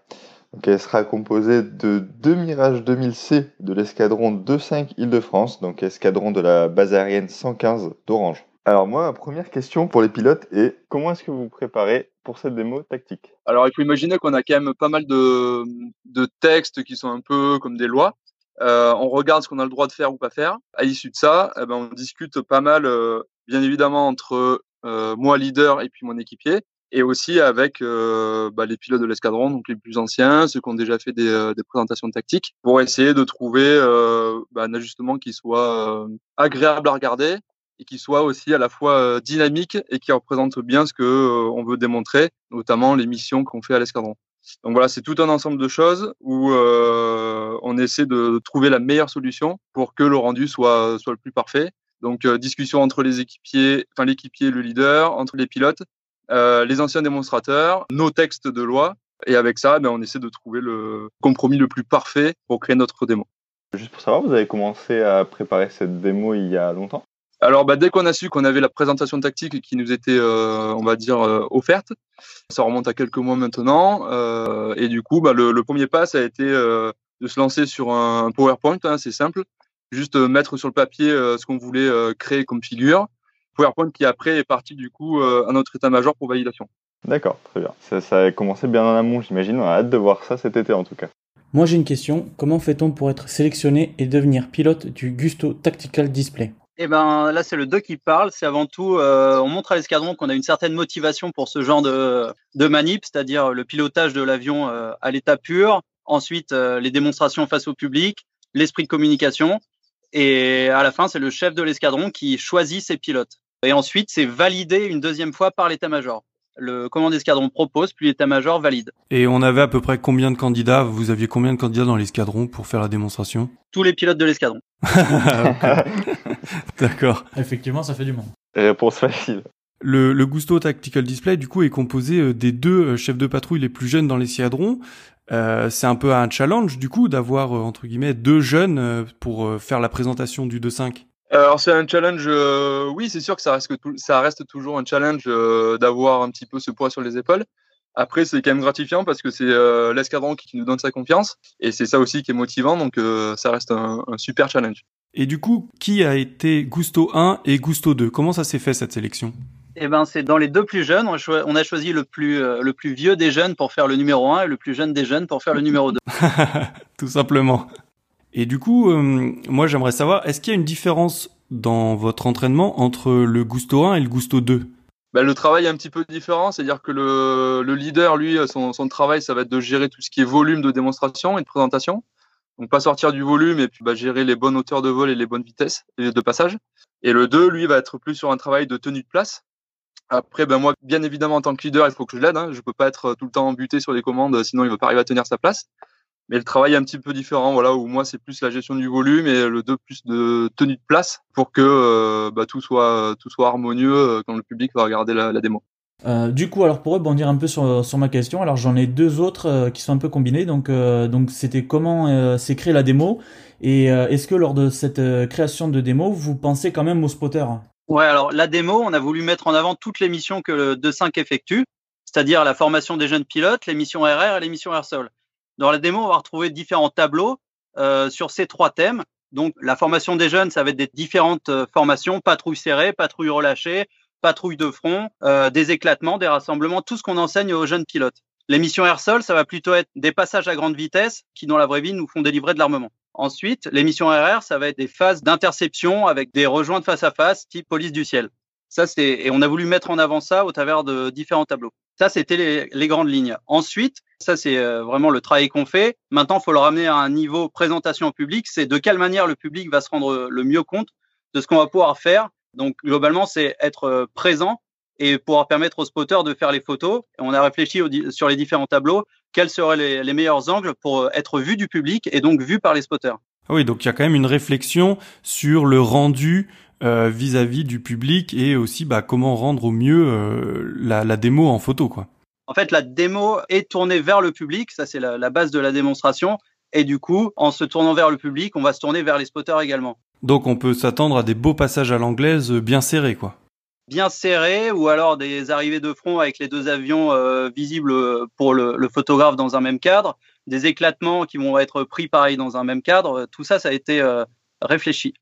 Speaker 3: Donc elle sera composée de deux Mirage 2000C de l'escadron 25 Île-de-France, donc escadron de la base aérienne 115 d'Orange. Alors moi, ma première question pour les pilotes est comment est-ce que vous vous préparez pour cette démo tactique
Speaker 4: Alors il faut imaginer qu'on a quand même pas mal de, de textes qui sont un peu comme des lois. Euh, on regarde ce qu'on a le droit de faire ou pas faire. À l'issue de ça, eh ben, on discute pas mal, euh, bien évidemment, entre euh, moi, leader, et puis mon équipier, et aussi avec euh, bah, les pilotes de l'escadron, donc les plus anciens, ceux qui ont déjà fait des, euh, des présentations tactiques, pour essayer de trouver euh, bah, un ajustement qui soit agréable à regarder et qui soit aussi à la fois euh, dynamique et qui représente bien ce que euh, on veut démontrer, notamment les missions qu'on fait à l'escadron. Donc voilà, c'est tout un ensemble de choses où euh, on essaie de trouver la meilleure solution pour que le rendu soit soit le plus parfait. Donc discussion entre les équipiers, enfin l'équipier le leader, entre les pilotes, les anciens démonstrateurs, nos textes de loi, et avec ça, ben, on essaie de trouver le compromis le plus parfait pour créer notre démo.
Speaker 3: Juste pour savoir, vous avez commencé à préparer cette démo il y a longtemps?
Speaker 4: Alors, bah, dès qu'on a su qu'on avait la présentation tactique qui nous était, euh, on va dire, euh, offerte, ça remonte à quelques mois maintenant. Euh, et du coup, bah, le, premier pas, ça a été de se lancer sur un PowerPoint, hein, c'est simple. Juste mettre sur le papier ce qu'on voulait créer comme figure. PowerPoint qui après est parti du coup à notre état-major pour validation.
Speaker 3: D'accord, très bien. Ça, ça a commencé bien en amont, j'imagine. On a hâte de voir ça cet été en tout cas.
Speaker 2: Moi j'ai une question. Comment fait-on pour être sélectionné et devenir pilote du Gusto Tactical Display?
Speaker 5: Eh ben là, c'est le 2 qui parle. C'est avant tout, euh, on montre à l'escadron qu'on a une certaine motivation pour ce genre de, manip, c'est-à-dire le pilotage de l'avion euh, à l'état pur. Ensuite, euh, les démonstrations face au public, l'esprit de communication. Et à la fin, c'est le chef de l'escadron qui choisit ses pilotes. Et ensuite, c'est validé une deuxième fois par l'état-major. Le commandant d'escadron propose, plus l'état-major valide.
Speaker 1: Et on avait à peu près combien de candidats? Vous aviez combien de candidats dans l'escadron pour faire la démonstration?
Speaker 5: Tous les pilotes de l'escadron.
Speaker 1: D'accord.
Speaker 2: Effectivement, ça fait du monde.
Speaker 3: Réponse facile.
Speaker 1: Le, le, Gusto Tactical Display, du coup, est composé euh, des deux euh, chefs de patrouille les plus jeunes dans l'escadron. Euh, c'est un peu un challenge, du coup, d'avoir, entre guillemets, deux jeunes pour faire la présentation du 2.5.
Speaker 4: Alors, c'est un challenge, oui, c'est sûr que ça reste, que ça reste toujours un challenge d'avoir un petit peu ce poids sur les épaules. Après, c'est quand même gratifiant parce que c'est l'escadron qui nous donne sa confiance. Et c'est ça aussi qui est motivant, donc ça reste un, un super challenge.
Speaker 1: Et du coup, qui a été Gusto 1 et Gusto 2 Comment ça s'est fait cette sélection?
Speaker 5: Eh ben, c'est dans les deux plus jeunes. On a choisi le plus, euh, le plus vieux des jeunes pour faire le numéro 1 et le plus jeune des jeunes pour faire le numéro 2.
Speaker 1: Tout simplement. Et du coup, euh, moi j'aimerais savoir, est-ce qu'il y a une différence dans votre entraînement entre le Gusto 1 et le Gusto 2
Speaker 4: ben, le travail est un petit peu différent, c'est-à-dire que le, le, leader, lui, son, son, travail, ça va être de gérer tout ce qui est volume de démonstration et de présentation. Donc pas sortir du volume et puis bah, gérer les bonnes hauteurs de vol et les bonnes vitesses de passage. Et le 2, lui, va être plus sur un travail de tenue de place. Après, ben moi, bien évidemment, en tant que leader, il faut que je l'aide. Hein. Je peux pas être tout le temps buté sur les commandes, sinon il va pas arriver à tenir sa place. Mais le travail est un petit peu différent, voilà, où moi c'est plus la gestion du volume et le 2 plus de tenue de place pour que euh, bah, tout soit tout soit harmonieux euh, quand le public va regarder la, la démo.
Speaker 2: Euh, du coup, alors pour rebondir un peu sur, sur ma question, alors j'en ai deux autres euh, qui sont un peu combinés. Donc, euh, donc c'était comment s'est créée la démo et est-ce que lors de cette création de démo, vous pensez quand même aux spotters
Speaker 5: Ouais, alors la démo, on a voulu mettre en avant toutes les missions que le 2.5 effectue, c'est-à-dire la formation des jeunes pilotes, les missions RR et les missions AirSol. Dans la démo, on va retrouver différents tableaux euh, sur ces trois thèmes. Donc la formation des jeunes, ça va être des différentes euh, formations, patrouille serrée, patrouille relâchée, patrouille de front, euh, des éclatements, des rassemblements, tout ce qu'on enseigne aux jeunes pilotes. Les missions AirSol, ça va plutôt être des passages à grande vitesse qui, dans la vraie vie, nous font délivrer de l'armement. Ensuite, les missions RR, ça va être des phases d'interception avec des rejointes face à face, type police du ciel. Ça, c'est, et on a voulu mettre en avant ça au travers de différents tableaux. Ça, c'était les, grandes lignes. Ensuite, ça, c'est euh, vraiment le travail qu'on fait. Maintenant, il faut le ramener à un niveau présentation au public. C'est de quelle manière le public va se rendre le mieux compte de ce qu'on va pouvoir faire. Donc, globalement, c'est être euh, présent et pouvoir permettre aux spotters de faire les photos. On a réfléchi sur les différents tableaux quels seraient les, meilleurs angles pour euh, être vus du public et donc vus par les spotters.
Speaker 1: Ah oui, donc il y a quand même une réflexion sur le rendu euh, vis-à-vis du public et aussi bah, comment rendre au mieux euh, la, la, démo en photo. quoi.
Speaker 5: En fait, la démo est tournée vers le public, ça c'est la, la base de la démonstration. Et du coup, en se tournant vers le public, on va se tourner vers les spotters également.
Speaker 1: Donc on peut s'attendre à des beaux passages à l'anglaise bien serrés, quoi
Speaker 5: bien serrés ou alors des arrivées de front avec les deux avions euh, visibles pour le, le, photographe dans un même cadre, des éclatements qui vont être pris pareil dans un même cadre. Tout ça, ça a été euh, réfléchi.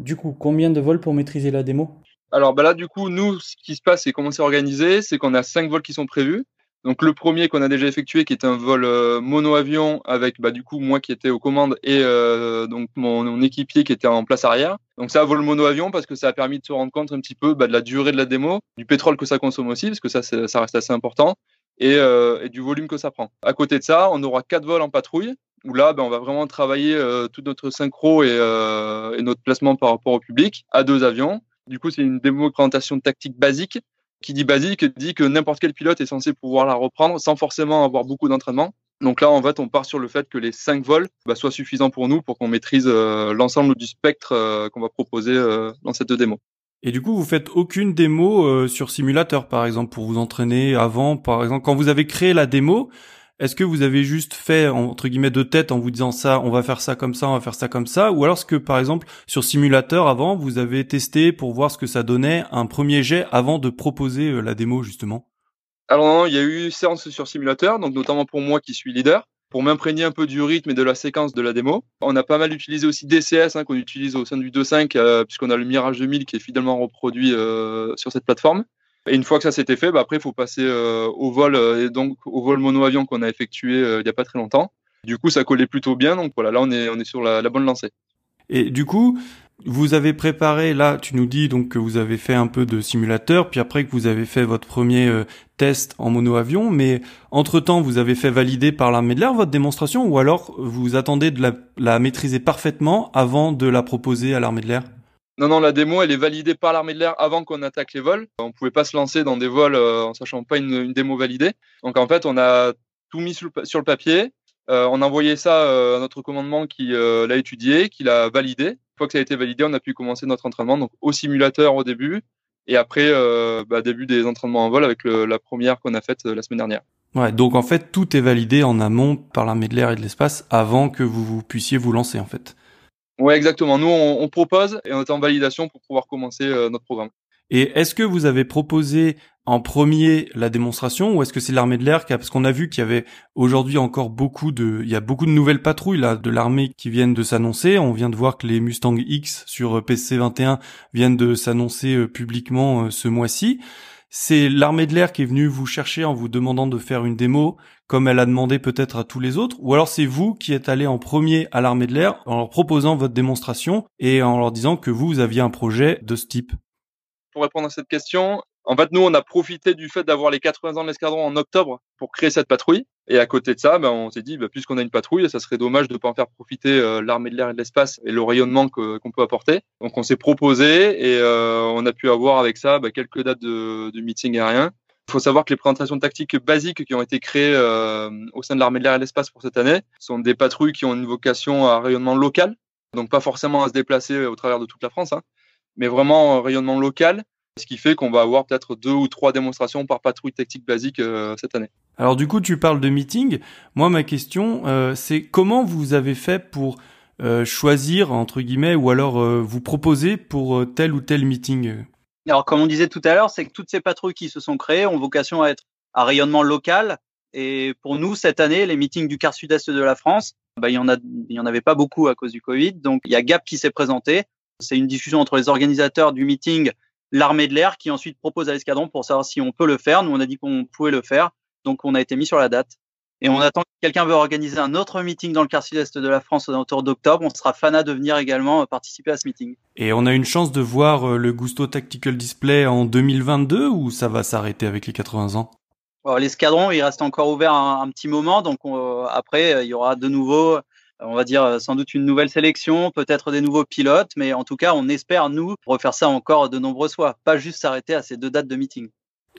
Speaker 2: Du coup, combien de vols pour maîtriser la démo?
Speaker 4: Alors bah là, du coup, nous, ce qui se passe, c'est comment c'est organisé, c'est qu'on a cinq vols qui sont prévus. Donc le premier qu'on a déjà effectué, qui est un vol euh, mono-avion avec bah, du coup moi qui étais aux commandes et euh, donc mon, mon, équipier qui était en place arrière. Donc ça vol mono-avion parce que ça a permis de se rendre compte un petit peu bah, de la durée de la démo, du pétrole que ça consomme aussi parce que ça ça reste assez important et, euh, et, du volume que ça prend. À côté de ça, on aura quatre vols en patrouille où là bah, on va vraiment travailler euh, toute notre synchro et, euh, et notre placement par rapport au public à deux avions. Du coup c'est une démo présentation tactique basique qui dit basique dit que n'importe quel pilote est censé pouvoir la reprendre sans forcément avoir beaucoup d'entraînement. Donc là, en fait, on part sur le fait que les 5 vols bah, soient suffisants pour nous pour qu'on maîtrise euh, l'ensemble du spectre euh, qu'on va proposer euh, dans cette démo.
Speaker 1: Et du coup, vous faites aucune démo sur simulateur, par exemple, pour vous entraîner avant, par exemple, quand vous avez créé la démo, est-ce que vous avez juste fait entre guillemets de tête en vous disant ça, on va faire ça comme ça, on va faire ça comme ça, ou alors est-ce que par exemple sur simulateur avant vous avez testé pour voir ce que ça donnait un premier jet avant de proposer euh, la démo justement?
Speaker 4: Alors il y a eu séance sur simulateur, donc notamment pour moi qui suis leader, pour m'imprégner un peu du rythme et de la séquence de la démo. On a pas mal utilisé aussi DCS hein, qu'on utilise au sein du 2.5 euh, puisqu'on a le Mirage 2000 qui est fidèlement reproduit euh, sur cette plateforme. Et une fois que ça s'était fait, bah après, il faut passer euh, au vol, euh, et donc au vol mono-avion qu'on a effectué euh, il n'y a pas très longtemps. Du coup, ça collait plutôt bien. Donc voilà, là, on est, on est sur la, la, bonne lancée.
Speaker 1: Et du coup, vous avez préparé, là, tu nous dis donc que vous avez fait un peu de simulateur, puis après que vous avez fait votre premier euh, test en mono-avion, mais entre-temps, vous avez fait valider par l'armée de l'air votre démonstration, ou alors vous attendez de la, la maîtriser parfaitement avant de la proposer à l'armée de l'air?
Speaker 4: Non, non, la démo, elle est validée par l'armée de l'air avant qu'on attaque les vols. On pouvait pas se lancer dans des vols en sachant pas une, démo validée. Donc en fait, on a tout mis sur le, papier. on a envoyé ça à notre commandement qui l'a étudié, qui l'a validé. Une fois que ça a été validé, on a pu commencer notre entraînement donc au simulateur au début et après euh, bah, début des entraînements en vol avec la première qu'on a faite la semaine dernière.
Speaker 1: Ouais, donc en fait tout est validé en amont par l'armée de l'air et de l'espace avant que vous, vous, puissiez vous lancer en fait.
Speaker 4: Ouais, exactement. Nous on, on propose et on est en validation pour pouvoir commencer euh, notre programme.
Speaker 1: Et est-ce que vous avez proposé en premier la démonstration ou est-ce que c'est l'armée de l'air parce qu'on a vu qu'il y avait aujourd'hui encore beaucoup de il y a beaucoup de nouvelles patrouilles là de l'armée qui viennent de s'annoncer, on vient de voir que les Mustang X sur euh, PC21 viennent de s'annoncer euh, publiquement ce mois-ci. C'est l'armée de l'air qui est venue vous chercher en vous demandant de faire une démo comme elle a demandé peut-être à tous les autres ou alors c'est vous qui êtes allé en premier à l'armée de l'air en leur proposant votre démonstration et en leur disant que vous, aviez un projet de ce type?
Speaker 4: Pour répondre à cette question, en fait, nous, on a profité du fait d'avoir les 80 ans de l'escadron en octobre pour créer cette patrouille. Et à côté de ça, ben, on s'est dit, ben, puisqu'on a une patrouille, ça serait dommage de ne pas en faire profiter euh, l'armée de l'air et de l'espace et le rayonnement qu'on peut apporter. Donc, on s'est proposé et euh, on a pu avoir avec ça ben, quelques dates de, de meeting aérien. Il faut savoir que les présentations tactiques basiques qui ont été créées euh, au sein de l'armée de l'air et de l'espace pour cette année sont des patrouilles qui ont une vocation à rayonnement local, donc pas forcément à se déplacer au travers de toute la France, hein, mais vraiment rayonnement local ce qui fait qu'on va avoir peut-être deux ou trois démonstrations par patrouille tactique basique euh, cette année.
Speaker 1: Alors du coup, tu parles de meeting. Moi, ma question, euh, c'est comment vous avez fait pour euh, choisir entre guillemets ou alors vous proposer pour tel ou tel meeting?
Speaker 5: Alors comme on disait tout à l'heure, c'est que toutes ces patrouilles qui se sont créées ont vocation à être à rayonnement local. Et pour nous, cette année, les meetings du quart sud-est de la France, bah, il y en a, il y en avait pas beaucoup à cause du Covid. Donc il y a Gap qui s'est présenté. C'est une discussion entre les organisateurs du meeting l'armée de l'air qui ensuite propose à l'escadron pour savoir si on peut le faire. Nous, on a dit qu'on pouvait le faire, donc on a été mis sur la date. Et on attend que quelqu'un veut organiser un autre meeting dans le quart sud-est de la France autour d'octobre. On sera fanat de venir également euh, participer à ce meeting.
Speaker 1: Et on a une chance de voir euh, le Gusto Tactical Display en 2022 ou ça va s'arrêter avec les 80 ans?
Speaker 5: L'escadron, il reste encore ouvert un, petit moment, donc euh, après, il y aura de nouveau on va dire sans doute une nouvelle sélection, peut-être des nouveaux pilotes, mais en tout cas, on espère, nous, refaire ça encore de nombreuses fois, pas juste s'arrêter à ces deux dates de meeting.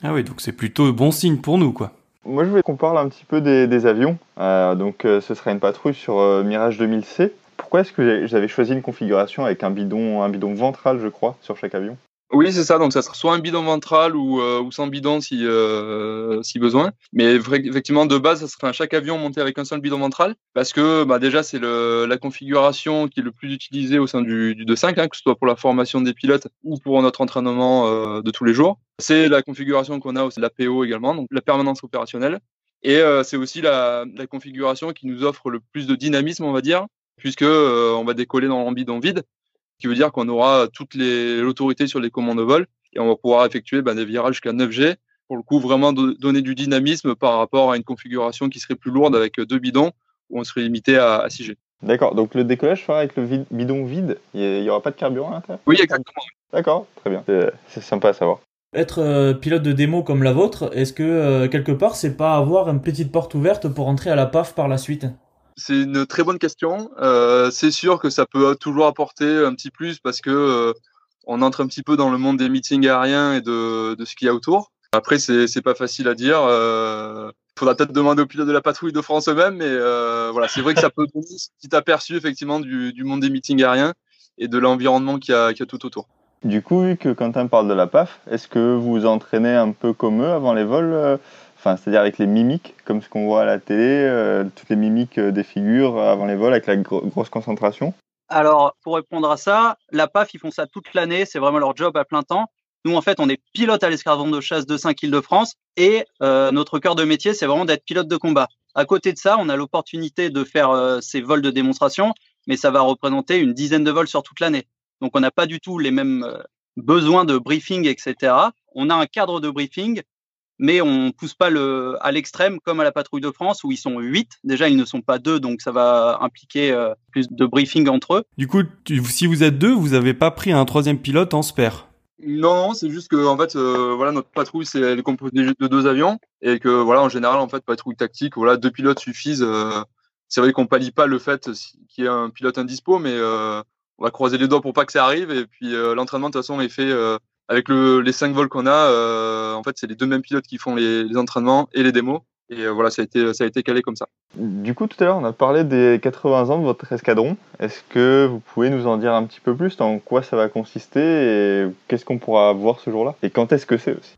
Speaker 1: Ah oui, donc c'est plutôt bon signe pour nous, quoi.
Speaker 3: Moi, je voulais qu'on parle un petit peu des, avions. Euh, donc, euh, ce sera une patrouille sur euh, Mirage 2000C. Pourquoi est-ce que j'avais choisi une configuration avec un bidon, un bidon ventral, je crois, sur chaque avion?
Speaker 4: Oui, c'est ça. Donc, ça sera soit un bidon ventral ou, euh, ou sans bidon si, euh, si besoin. Mais effectivement, de base, ça sera chaque avion monté avec un seul bidon ventral parce que bah, déjà, c'est la configuration qui est le plus utilisée au sein du, du 2.5, hein, que ce soit pour la formation des pilotes ou pour notre entraînement euh, de tous les jours. C'est la configuration qu'on a aussi la PO également, donc la permanence opérationnelle. Et euh, c'est aussi la, la, configuration qui nous offre le plus de dynamisme, on va dire, puisque euh, on va décoller dans l'ambidon vide qui veut dire qu'on aura toute l'autorité sur les commandes de vol et on va pouvoir effectuer ben, des virages jusqu'à 9G. Pour le coup, vraiment donner du dynamisme par rapport à une configuration qui serait plus lourde avec deux bidons où on serait limité à, 6G.
Speaker 3: D'accord, donc le décollage sera avec le bidon vide, il n'y aura pas de carburant à l'intérieur?
Speaker 4: Oui, exactement.
Speaker 3: D'accord, très bien, c'est sympa à savoir.
Speaker 2: Être euh, pilote de démo comme la vôtre, est-ce que euh, quelque part c'est pas avoir une petite porte ouverte pour entrer à la PAF par la suite?
Speaker 4: C'est une très bonne question. Euh, c'est sûr que ça peut toujours apporter un petit plus parce que euh, on entre un petit peu dans le monde des meetings aériens et de, ce qu'il y a autour. Après, c'est, pas facile à dire. Euh, faudra peut-être demander aux pilotes de la patrouille de France eux-mêmes, mais euh, voilà, c'est vrai que ça peut donner un petit aperçu effectivement du, monde des meetings aériens et de l'environnement qu'il y a, tout autour.
Speaker 3: Du coup, vu que Quentin parle de la PAF, est-ce que vous vous entraînez un peu comme eux avant les vols C'est-à-dire avec les mimiques, comme ce qu'on voit à la télé, euh, toutes les mimiques euh, des figures avant les vols, avec la grosse concentration
Speaker 5: Alors, pour répondre à ça, la PAF, ils font ça toute l'année, c'est vraiment leur job à plein temps. Nous, en fait, on est pilote à l'escadron de chasse de 5 Île-de-France et euh, notre cœur de métier, c'est vraiment d'être pilote de combat. À côté de ça, on a l'opportunité de faire ces vols de démonstration, mais ça va représenter une dizaine de vols sur toute l'année. Donc, on n'a pas du tout les mêmes besoins de briefing, etc. On a un cadre de briefing mais on pousse pas le, à l'extrême comme à la patrouille de France où ils sont huit. Déjà, ils ne sont pas deux, donc ça va impliquer euh, plus de briefing entre eux.
Speaker 1: Du coup, si vous êtes deux, vous n'avez pas pris un troisième pilote en spare?
Speaker 4: Non, c'est juste que en fait, euh, voilà, notre patrouille c'est elle est composée de deux avions et que voilà, en général, en fait, patrouille tactique, voilà, deux pilotes suffisent. Euh, c'est vrai qu'on pallie pas le fait qu'il y ait un pilote indispo, mais on va croiser les doigts pour pas que ça arrive. Et puis l'entraînement de toute façon est fait avec le, les cinq vols qu'on a. en fait, c'est les deux mêmes pilotes qui font les, les entraînements et les démos. Et voilà, ça a été ça a été calé comme ça.
Speaker 3: Du coup, tout à l'heure, on a parlé des 80 ans de votre escadron. Est-ce que vous pouvez nous en dire un petit peu plus? En quoi ça va consister? Et qu'est-ce qu'on pourra voir ce jour-là? Et quand est-ce que c'est aussi?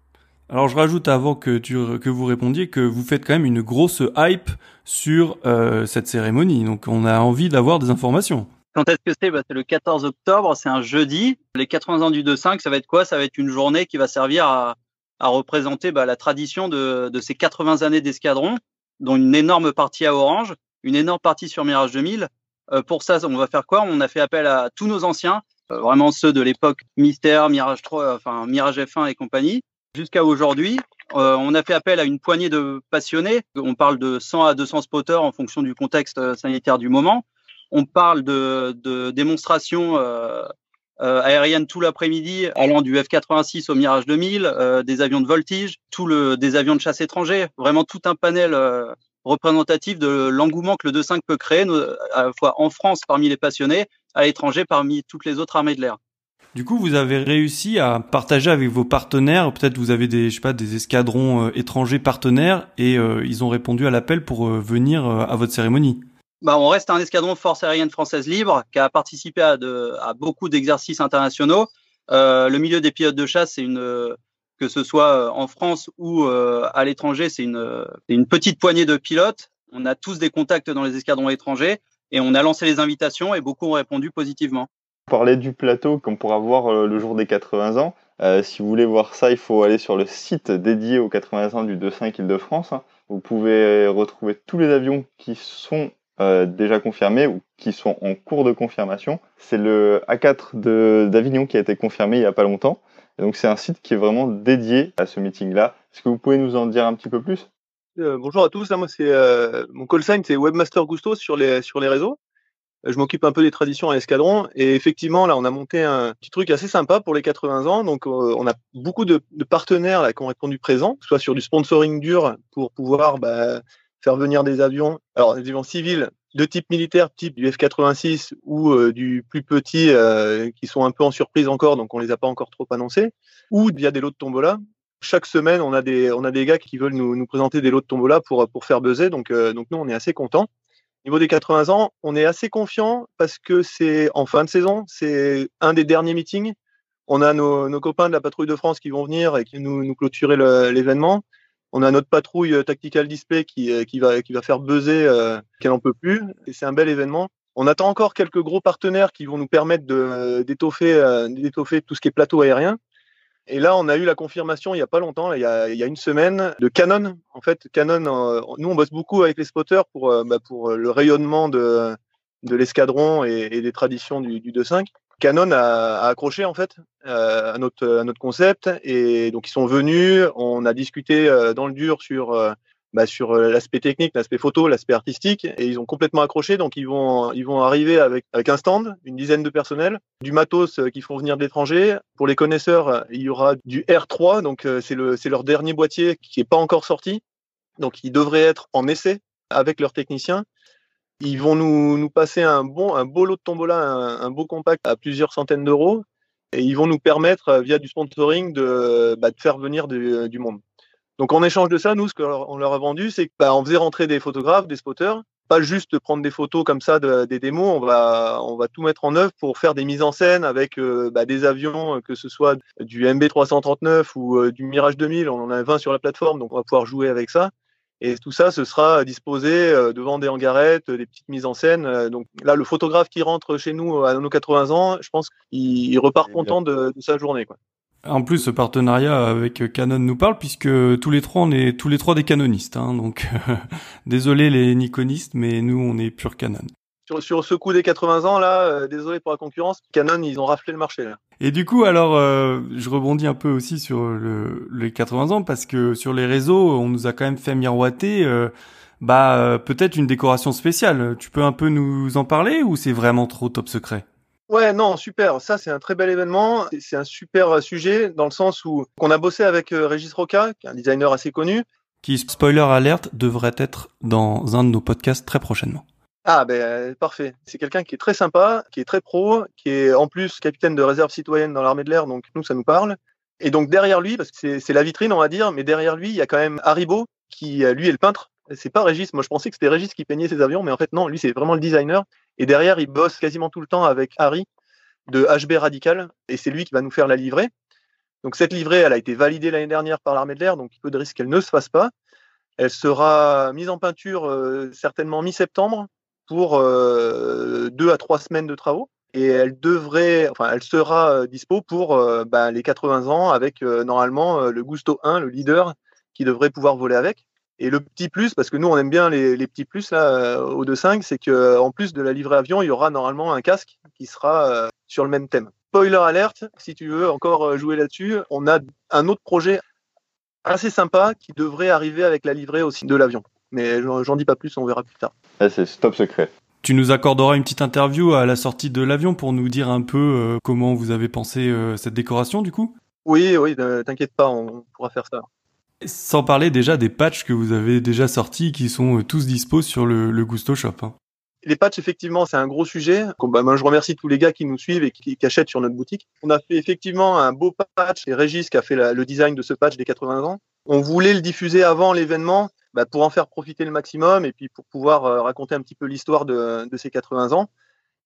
Speaker 1: Alors je rajoute avant que tu que vous répondiez que vous faites quand même une grosse hype sur euh, cette cérémonie, donc on a envie d'avoir des informations.
Speaker 5: Quand est-ce que c'est? Bah, C'est le 14 octobre, c'est un jeudi. Les 80 ans du 2.5, ça va être quoi? Ça va être une journée qui va servir à, à représenter bah, la tradition de, de, ces 80 années d'escadron, dont une énorme partie à Orange, une énorme partie sur Mirage 2000. Euh, pour ça, on va faire quoi? On a fait appel à tous nos anciens, euh, vraiment ceux de l'époque Mystère, Mirage 3, enfin Mirage F1 et compagnie, jusqu'à aujourd'hui. Euh, on a fait appel à une poignée de passionnés. On parle de 100 à 200 spotters en fonction du contexte euh, sanitaire du moment. On parle de, démonstrations euh, euh aériennes tout l'après-midi, allant du F-86 au Mirage 2000, euh, des avions de voltige, tout des avions de chasse étrangers, vraiment tout un panel représentatif de l'engouement que le 2.5 peut créer, à la fois en France parmi les passionnés, à l'étranger parmi toutes les autres armées de l'air.
Speaker 1: Du coup, vous avez réussi à partager avec vos partenaires. Peut-être vous avez des, escadrons étrangers partenaires et ils ont répondu à l'appel pour venir à votre cérémonie.
Speaker 5: Bah, on reste un escadron de force aérienne française libre qui a participé à, beaucoup d'exercices internationaux. le milieu des pilotes de chasse, que ce soit en France ou à l'étranger, c'est une, une petite poignée de pilotes. On a tous des contacts dans les escadrons étrangers et on a lancé les invitations et beaucoup ont répondu positivement.
Speaker 3: Parler du plateau qu'on pourra voir euh, le jour des 80 ans. Euh, si vous voulez voir ça, il faut aller sur le site dédié aux 80 ans du 2.5 Île-de-France. Vous pouvez retrouver tous les avions qui sont euh, déjà confirmés ou qui sont en cours de confirmation. C'est le A4 d'Avignon qui a été confirmé il n'y a pas longtemps. Donc c'est un site qui est vraiment dédié à ce meeting-là. Est-ce que vous pouvez nous en dire un petit peu plus?
Speaker 6: Bonjour à tous, moi c'est mon call sign c'est Webmaster Gusto sur les sur les réseaux je m'occupe un peu des traditions à l'escadron. Et effectivement, là, on a monté un petit truc assez sympa pour les 80 ans. Donc, euh, on a beaucoup de, de, partenaires là, qui ont répondu présent, soit sur du sponsoring dur pour pouvoir bah, faire venir des avions, alors des avions civils de type militaire, type du F-86 ou euh, du plus petit, euh, qui sont un peu en surprise encore, donc on les a pas encore trop annoncés, ou via des lots de tombola. Chaque semaine, on a des, on a des gars qui veulent nous, nous présenter des lots de tombola pour, pour faire buzzer. Donc, donc nous, on est assez contents niveau des 80 ans, on est assez confiant parce que c'est en fin de saison, c'est un des derniers meetings. On a nos, nos, copains de la patrouille de France qui vont venir et qui nous, nous clôturer l'événement. On a notre patrouille euh, Tactical Display qui, euh, qui, va, qui va faire buzzer euh, qu'elle n'en peut plus. Et c'est un bel événement. On attend encore quelques gros partenaires qui vont nous permettre d'étoffer d'étoffer tout ce qui est plateau aérien. Et là, on a eu la confirmation il n'y a pas longtemps, il y a, il y a, une semaine, de Canon. En fait, Canon, euh, nous, on bosse beaucoup avec les spotters pour, euh, bah, pour le rayonnement de, de l'escadron et, et, des traditions du, du 2.5. Canon a, a, accroché en fait euh, à, notre, à notre concept et donc ils sont venus, on a discuté dans le dur sur bah, sur euh, l'aspect technique, l'aspect photo, l'aspect artistique, et ils ont complètement accroché. Donc ils vont ils vont arriver avec avec un stand, une dizaine de personnels, du matos euh, qu'ils font venir de l'étranger. Pour les connaisseurs, il y aura du R3, donc euh, c'est le c'est leur dernier boîtier qui est pas encore sorti, donc ils devraient être en essai avec leurs techniciens. Ils vont nous, nous passer un bon un beau lot de tombola, un, beau compact à plusieurs centaines d'euros, et ils vont nous permettre via du sponsoring de, bah, de faire venir du, du monde. Donc en échange de ça, nous, ce qu'on leur a vendu, c'est qu'on bah, faisait rentrer des photographes, des spotters, pas juste prendre des photos comme ça de, des démos, on va, on va tout mettre en œuvre pour faire des mises en scène avec euh, bah, des avions, que ce soit du MB339 ou euh, du Mirage 2000, on en a 20 sur la plateforme, donc on va pouvoir jouer avec ça. Et tout ça, ce sera disposé euh, devant des hangarettes, des petites mises en scène. Donc là, le photographe qui rentre chez nous à nos 80 ans, je pense qu'il repart content de, de sa journée. Quoi.
Speaker 1: En plus, ce partenariat avec Canon nous parle puisque tous les trois, on est tous les trois des canonistes. Hein, donc, désolé les nikonistes, mais nous, on est pur Canon.
Speaker 6: Sur, sur ce coup des 80 ans, là, euh, désolé pour la concurrence, Canon, ils ont raflé le marché. Là.
Speaker 1: Et du coup, alors, euh, je rebondis un peu aussi sur le, les 80 ans parce que sur les réseaux, on nous a quand même fait miroiter. Euh, bah, peut-être une décoration spéciale. Tu peux un peu nous en parler ou c'est vraiment trop top secret?
Speaker 6: Ouais, non, super. Ça, c'est un très bel événement. C'est un super euh, sujet dans le sens où on a bossé avec euh, Régis Roca, qui est un designer assez connu.
Speaker 1: Qui, spoiler alerte, devrait être dans un de nos podcasts très prochainement.
Speaker 6: Ah ben parfait. C'est quelqu'un qui est très sympa, qui est très pro, qui est en plus capitaine de réserve citoyenne dans l'armée de l'air, donc nous ça nous parle. Et donc derrière lui, parce que c'est la vitrine on va dire, mais derrière lui il y a quand même Haribo qui lui est le peintre. C'est pas Régis. Moi je pensais que c'était Régis qui peignait ses avions, mais en fait non, lui c'est vraiment le designer. Et derrière il bosse quasiment tout le temps avec Harry de HB Radical, et c'est lui qui va nous faire la livrée. Donc cette livrée, elle a été validée l'année dernière par l'armée de l'air, donc il peu de risque qu'elle ne se fasse pas. Elle sera mise en peinture euh, certainement mi-septembre pour euh, deux à trois semaines de travaux. Et elle devrait, enfin, elle sera euh, dispo pour bah, les 80 ans avec normalement le Gusto 1, le leader, qui devrait pouvoir voler avec. Et le petit plus, parce que nous on aime bien les, les petits plus là au 2.5, c'est que en plus de la livrée avion, il y aura normalement un casque qui sera sur le même thème. Spoiler alerte, si tu veux encore jouer là-dessus, on a un autre projet assez sympa qui devrait arriver avec la livrée aussi de l'avion. Mais j'en dis pas plus, on verra plus tard.
Speaker 3: Ah, c'est top secret.
Speaker 1: Tu nous accorderas une petite interview à la sortie de l'avion pour nous dire un peu euh, comment vous avez pensé euh, cette décoration du coup?
Speaker 6: Oui, oui, t'inquiète pas, on pourra faire ça.
Speaker 1: Sans parler déjà des patchs que vous avez déjà sortis qui sont euh, tous dispos sur le, Gusto Shop. Hein.
Speaker 6: Les patchs, effectivement, c'est un gros sujet. Bah, moi, je remercie tous les gars qui nous suivent et qui, achètent sur notre boutique. On a fait effectivement un beau patch. C'est Régis qui a fait le design de ce patch des 80 ans. On voulait le diffuser avant l'événement bah, pour en faire profiter le maximum et puis pour pouvoir euh, raconter un petit peu l'histoire de, ces 80 ans.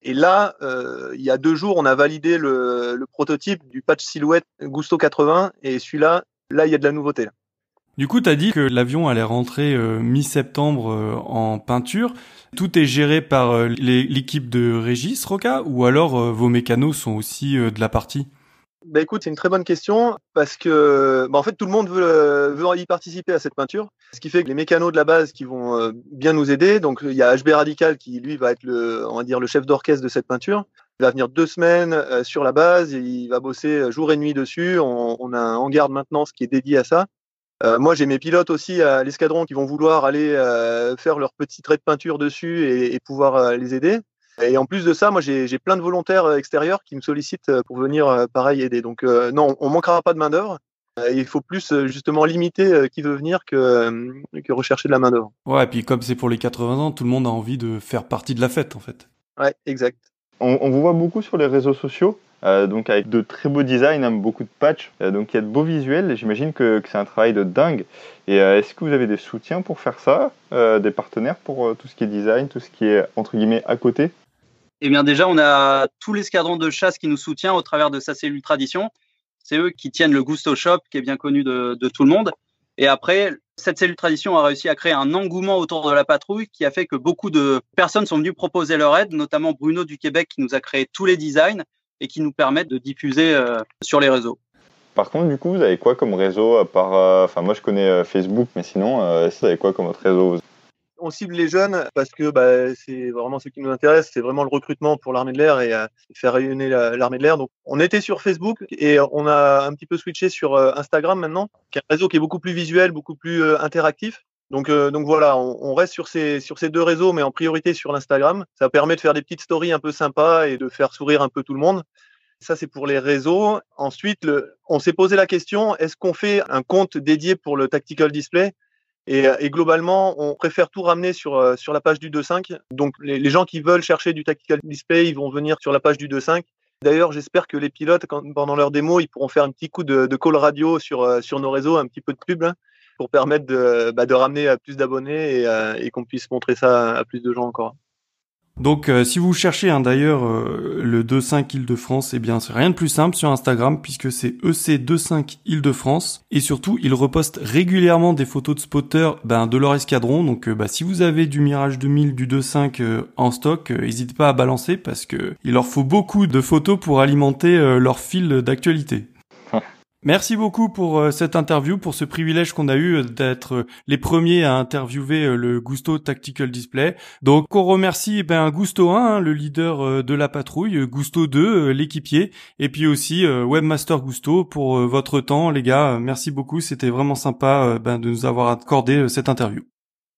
Speaker 6: Et là, euh, il y a deux jours, on a validé le, prototype du patch silhouette Gusto 80 et celui-là, là, il y a de la nouveauté.
Speaker 1: Du coup, tu as dit que l'avion allait rentrer euh, mi-septembre euh, en peinture. Tout est géré par l'équipe de Régis Roca ou alors vos mécanos sont aussi de la partie?
Speaker 6: Bah écoute, c'est une très bonne question parce que bah en fait tout le monde veut, veut y participer à cette peinture, ce qui fait que les mécanos de la base qui vont bien nous aider. Donc il y a HB Radical qui lui va être le, on va dire le chef d'orchestre de cette peinture. Il va venir deux semaines sur la base, il va bosser jour et nuit dessus. On, a un hangar de maintenance qui est dédié à ça. Euh, moi, j'ai mes pilotes aussi à l'escadron qui vont vouloir aller euh, faire leur petit trait de peinture dessus et, pouvoir euh, les aider. Et en plus de ça, moi, j'ai plein de volontaires extérieurs qui me sollicitent pour venir, pareil, aider. Donc, non, on manquera pas de main d'œuvre. il faut plus justement limiter qui veut venir que, que rechercher de la main d'œuvre.
Speaker 1: Ouais, et puis comme c'est pour les 80 ans, tout le monde a envie de faire partie de la fête, en fait.
Speaker 6: Ouais, exact.
Speaker 3: On, on vous voit beaucoup sur les réseaux sociaux. Euh, donc avec de très beaux designs, hein, beaucoup de patchs, euh, donc il y a de beaux visuels. J'imagine que, c'est un travail de dingue. Et euh, est-ce que vous avez des soutiens pour faire ça, des partenaires pour tout ce qui est design, tout ce qui est entre guillemets à côté?
Speaker 5: Eh bien déjà, on a tout l'escadron de chasse qui nous soutient au travers de sa cellule tradition. C'est eux qui tiennent le Gusto Shop, qui est bien connu de, tout le monde. Et après, cette cellule tradition a réussi à créer un engouement autour de la patrouille qui a fait que beaucoup de personnes sont venues proposer leur aide, notamment Bruno du Québec qui nous a créé tous les designs et qui nous permettent de diffuser euh, sur les réseaux.
Speaker 3: Par contre, du coup, vous avez quoi comme réseau à part, euh, enfin, moi je connais euh, Facebook, mais sinon, vous avez quoi comme autre réseau
Speaker 6: on cible les jeunes parce que bah, c'est vraiment ce qui nous intéresse, c'est vraiment le recrutement pour l'armée de l'air et faire rayonner l'armée de l'air. Donc, on était sur Facebook et on a un petit peu switché sur Instagram maintenant, qui est un réseau qui est beaucoup plus visuel, beaucoup plus interactif. Donc, euh, donc voilà, on, reste sur ces, deux réseaux, mais en priorité sur l'Instagram. Ça permet de faire des petites stories un peu sympas et de faire sourire un peu tout le monde. Ça, c'est pour les réseaux. Ensuite, on s'est posé la question, est-ce qu'on fait un compte dédié pour le tactical display? Et, et, globalement, on préfère tout ramener sur, euh, sur la page du 2.5. Donc, les, gens qui veulent chercher du tactical display, ils vont venir sur la page du 2.5. D'ailleurs, j'espère que les pilotes, pendant leur démo, ils pourront faire un petit coup de, de call radio sur, euh, sur nos réseaux, un petit peu de pub. Hein pour permettre de, bah, de ramener plus d'abonnés euh, et qu'on puisse montrer ça à plus de gens encore.
Speaker 1: Donc euh, si vous cherchez hein, d'ailleurs euh, le 25 Île-de-France, eh bien c'est rien de plus simple sur Instagram puisque c'est EC25 Île-de-France et surtout ils repostent régulièrement des photos de spotters ben, de leur escadron. Donc bah, si vous avez du Mirage 2000, du 25 en stock, n'hésitez pas à balancer parce que il leur faut beaucoup de photos pour alimenter leur fil d'actualité. Merci beaucoup pour euh, cette interview, pour ce privilège qu'on a eu euh, d'être euh, les premiers à interviewer le Gusto Tactical Display. Donc on remercie eh ben, Gusto 1, hein, le leader de la patrouille, Gusto 2, l'équipier, et puis aussi Webmaster Gusto pour votre temps, les gars. Merci beaucoup, c'était vraiment sympa ben, de nous avoir accordé cette interview.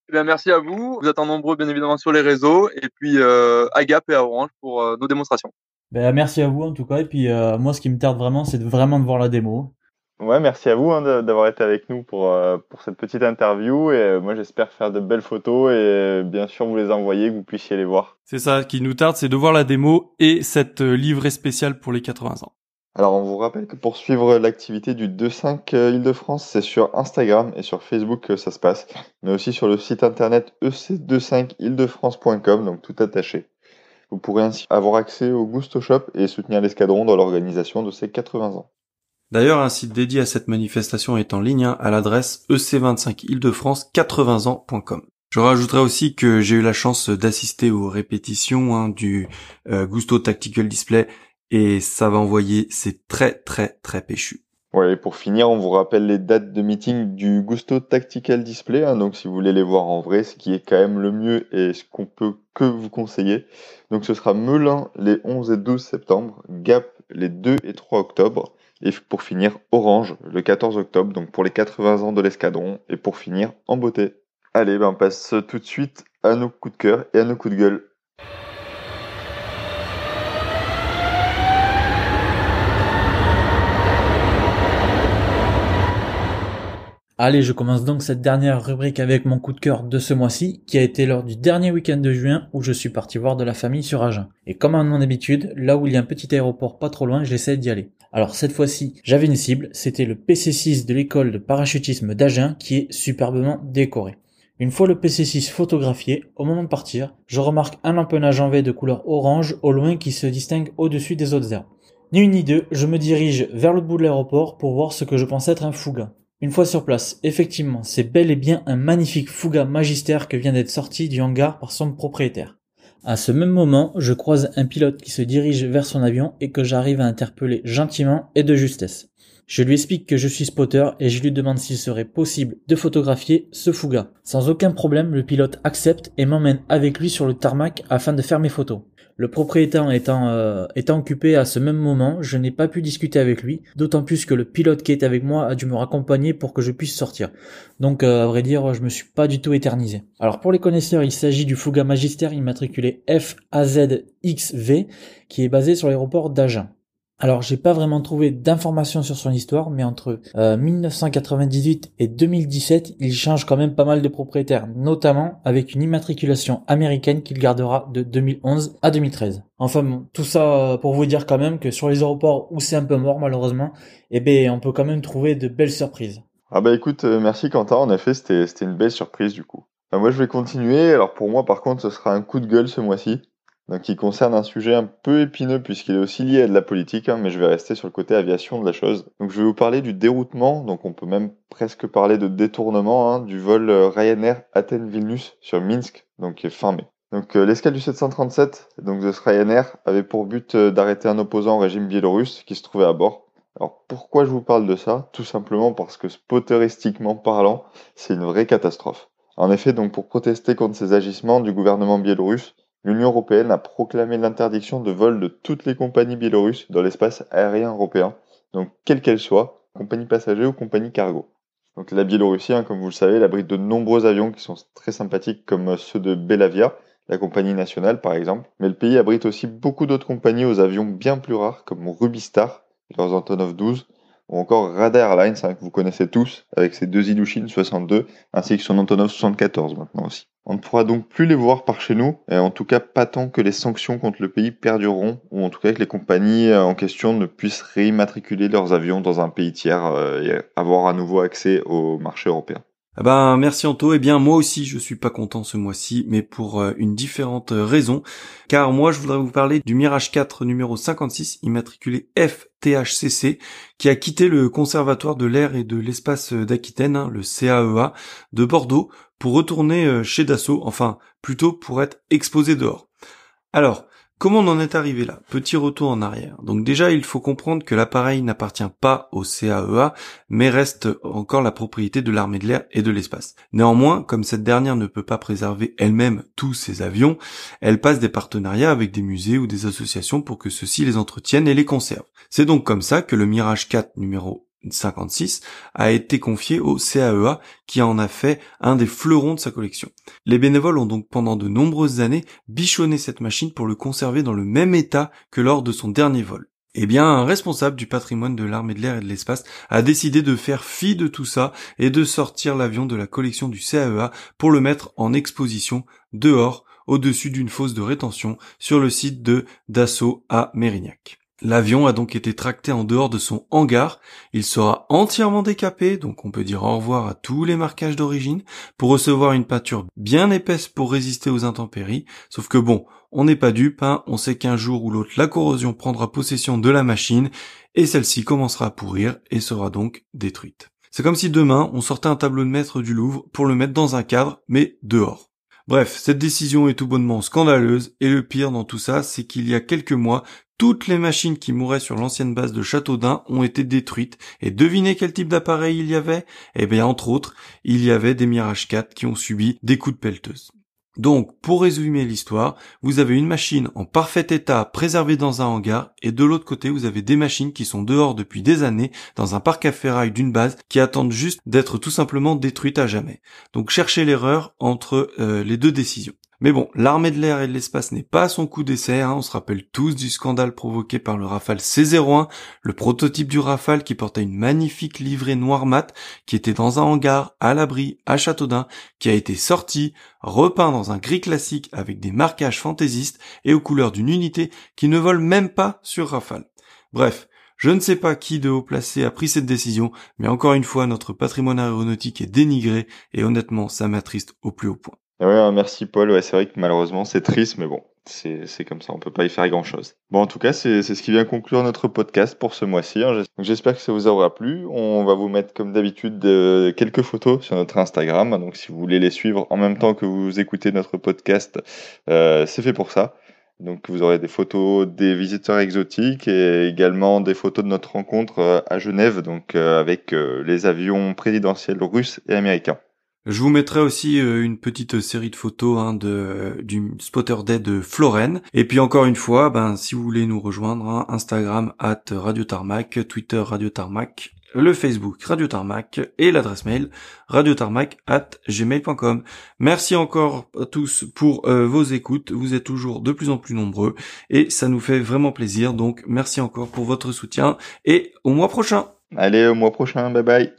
Speaker 4: Eh bien, merci à vous. Vous êtes nombreux, bien évidemment, sur les réseaux. Et puis, à Gap et à Orange pour nos démonstrations.
Speaker 2: Ben, merci à vous en tout cas. Et puis euh, moi, ce qui me tarde vraiment, c'est vraiment de voir la démo.
Speaker 3: Ouais, merci à vous hein, d'avoir été avec nous pour, euh, pour cette petite interview. Et euh, moi, j'espère faire de belles photos et euh, bien sûr vous les envoyer, que vous puissiez les voir.
Speaker 1: C'est ça qui nous tarde, c'est de voir la démo et cette livret spéciale pour les 80 ans.
Speaker 3: Alors, on vous rappelle que pour suivre l'activité du 2.5 Île-de-France, c'est sur Instagram et sur Facebook que ça se passe, mais aussi sur le site internet ec25île-de-france.com, donc tout attaché. Vous pourrez ainsi avoir accès au Gusto Shop et soutenir l'escadron dans l'organisation de ses 80 ans.
Speaker 1: D'ailleurs, un site dédié à cette manifestation est en ligne hein, à l'adresse ec25île-de-france80ans.com. Je rajouterai aussi que j'ai eu la chance d'assister aux répétitions hein, du euh, Gusto Tactical Display et ça va envoyer, c'est très très très péchu.
Speaker 3: Ouais, et pour finir, on vous rappelle les dates de meeting du Gusto Tactical Display. Hein, donc, si vous voulez les voir en vrai, ce qui est quand même le mieux et ce qu'on peut que vous conseiller. Donc, ce sera Melun les 11 et 12 septembre, Gap les 2 et 3 octobre, et pour finir, Orange le 14 octobre, donc pour les 80 ans de l'escadron, et pour finir, en beauté. Allez, ben on passe tout de suite à nos coups de cœur et à nos coups de gueule.
Speaker 2: Allez, je commence donc cette dernière rubrique avec mon coup de cœur de ce mois-ci, qui a été lors du dernier week-end de juin où je suis parti voir de la famille sur Agen. Et comme à mon habitude, là où il y a un petit aéroport pas trop loin, j'essaie d'y aller. Alors cette fois-ci, j'avais une cible, c'était le PC6 de l'école de parachutisme d'Agen qui est superbement décoré. Une fois le PC6 photographié, au moment de partir, je remarque un empennage en V de couleur orange au loin qui se distingue au-dessus des autres herbes. Ni une ni deux, je me dirige vers le bout de l'aéroport pour voir ce que je pense être un fouga. Une fois sur place, effectivement, c'est bel et bien un magnifique Fuga Magister que vient d'être sorti du hangar par son propriétaire. À ce même moment, je croise un pilote qui se dirige vers son avion et que j'arrive à interpeller gentiment et de justesse. Je lui explique que je suis spotter et je lui demande s'il serait possible de photographier ce Fuga. Sans aucun problème, le pilote accepte et m'emmène avec lui sur le tarmac afin de faire mes photos. Le propriétaire étant, euh, étant occupé à ce même moment, je n'ai pas pu discuter avec lui, d'autant plus que le pilote qui est avec moi a dû me raccompagner pour que je puisse sortir. Donc euh, à vrai dire, je me suis pas du tout éternisé. Alors pour les connaisseurs, il s'agit du Fuga Magister immatriculé FAZXV qui est basé sur l'aéroport d'Agen. Alors j'ai pas vraiment trouvé d'informations sur son histoire, mais entre 1998 euh, et 2017, il change quand même pas mal de propriétaires, notamment avec une immatriculation américaine qu'il gardera de 2011 à 2013. Enfin bon, tout ça euh, pour vous dire quand même que sur les aéroports où c'est un peu mort malheureusement, eh ben on peut quand même trouver de belles surprises.
Speaker 3: Ah bah écoute, euh, merci Quentin, en effet c'était c'était une belle surprise du coup. Bah, moi je vais continuer, alors pour moi par contre ce sera un coup de gueule ce mois-ci donc qui concerne un sujet un peu épineux puisqu'il est aussi lié à de la politique, hein, mais je vais rester sur le côté aviation de la chose. Donc je vais vous parler du déroutement, donc on peut même presque parler de détournement hein, du vol euh, Ryanair Athènes-Vilnius sur Minsk, donc qui est fin mai. Donc euh, l'escale du 737, donc de ce Ryanair, avait pour but euh, d'arrêter un opposant au régime biélorusse qui se trouvait à bord. Alors pourquoi je vous parle de ça? Tout simplement parce que spotteristiquement parlant, c'est une vraie catastrophe. En effet, donc pour protester contre ces agissements du gouvernement biélorusse, L'Union européenne a proclamé l'interdiction de vol de toutes les compagnies biélorusses dans l'espace aérien européen, donc quelle qu'elle soit, compagnie passager ou compagnie cargo. Donc la Biélorussie, hein, comme vous le savez, abrite de nombreux avions qui sont très sympathiques comme ceux de Belavia, la compagnie nationale par exemple, mais le pays abrite aussi beaucoup d'autres compagnies aux avions bien plus rares comme Rubistar, leurs Antonov 12, ou encore Radar Airlines, hein, que vous connaissez tous, avec ses deux Ilyushin 62, ainsi que son Antonov 74 maintenant aussi. On ne pourra donc plus les voir par chez nous, et en tout cas pas tant que les sanctions contre le pays perdureront, ou en tout cas que les compagnies euh, en question ne puissent réimmatriculer leurs avions dans un pays tiers euh, et avoir à nouveau accès au marché européen.
Speaker 1: Ah ben merci Anto. Eh bien moi aussi je suis pas content ce mois-ci, mais pour euh, une différente raison. Car moi je voudrais vous parler du Mirage 4 numéro 56 immatriculé FTHCC qui a quitté le Conservatoire de l'air et de l'espace d'Aquitaine, hein, le CAEA, de Bordeaux pour retourner euh, chez Dassault, enfin plutôt pour être exposé dehors. Alors, Comment on en est arrivé là? Petit retour en arrière. Donc déjà, il faut comprendre que l'appareil n'appartient pas au CAEA, e mais reste encore la propriété de l'armée de l'air et de l'espace. Néanmoins, comme cette dernière ne peut pas préserver elle-même tous ses avions, elle passe des partenariats avec des musées ou des associations pour que ceux-ci les entretiennent et les conservent. C'est donc comme ça que le Mirage 4 numéro 56 a été confié au CAEA e qui en a fait un des fleurons de sa collection. Les bénévoles ont donc pendant de nombreuses années bichonné cette machine pour le conserver dans le même état que lors de son dernier vol. eh bien, un responsable du patrimoine de l'armée de l'air et de l'espace a décidé de faire fi de tout ça et de sortir l'avion de la collection du CAEA pour le mettre en exposition dehors, au-dessus d'une fosse de rétention, sur le site de Dassault à Mérignac. L'avion a donc été tracté en dehors de son hangar, il sera entièrement décapé, donc on peut dire au revoir à tous les marquages d'origine, pour recevoir une peinture bien épaisse pour résister aux intempéries, sauf que bon, on n'est pas dupe, hein, on sait qu'un jour ou l'autre la corrosion prendra possession de la machine, et celle-ci commencera à pourrir et sera donc détruite. C'est comme si demain on sortait un tableau de maître du Louvre pour le mettre dans un cadre, mais dehors. Bref, cette décision est tout bonnement scandaleuse, et le pire dans tout ça, c'est qu'il y a quelques mois, toutes les machines qui mouraient sur l'ancienne base de Châteaudun ont été détruites. Et devinez quel type d'appareil il y avait? Eh bien, entre autres, il y avait des Mirage 4 qui ont subi des coups de pelleteuse. Donc, pour résumer l'histoire, vous avez une machine en parfait état préservée dans un hangar, et de l'autre côté, vous avez des machines qui sont dehors depuis des années, dans un parc à ferraille d'une base, qui attendent juste d'être tout simplement détruites à jamais. Donc, cherchez l'erreur entre euh, les deux décisions. Mais bon, l'armée de l'air et de l'espace n'est pas son coup d'essai, hein. on se rappelle tous du scandale provoqué par le Rafale C-01, le prototype du Rafale qui portait une magnifique livrée noire mat, qui était dans un hangar, à l'abri, à Châteaudun, qui a été sorti, repeint dans un gris classique avec des marquages fantaisistes et aux couleurs d'une unité qui ne vole même pas sur Rafale. Bref, je ne sais pas qui de haut placé a pris cette décision, mais encore une fois, notre patrimoine aéronautique est dénigré et honnêtement, ça m'attriste au plus haut point.
Speaker 3: Ouais, hein, merci Paul. Ouais, c'est vrai que malheureusement c'est triste, mais bon, c'est comme ça, on peut pas y faire grand chose. Bon, en tout cas, c'est ce qui vient conclure notre podcast pour ce mois-ci. hein. J'es- J'espère que ça vous aura plu. On va vous mettre comme d'habitude quelques photos sur notre Instagram. Donc, si vous voulez les suivre en même temps que vous écoutez notre podcast, euh, c'est fait pour ça. Donc, vous aurez des photos des visiteurs exotiques et également des photos de notre rencontre euh, à Genève, donc euh, avec les avions présidentiels russes et américains.
Speaker 1: Je vous mettrai aussi euh, une petite série de photos hein, de du spotter day de Floren. Et puis encore une fois, ben si vous voulez nous rejoindre, hein, Instagram at Radio Tarmac, Twitter Radio Tarmac, le Facebook Radio Tarmac et l'adresse mail radiotarmac at gmail.com. Merci encore à tous pour euh, vos écoutes. Vous êtes toujours de plus en plus nombreux et ça nous fait vraiment plaisir. Donc merci encore pour votre soutien et au mois prochain.
Speaker 3: Allez, au mois prochain. Bye bye.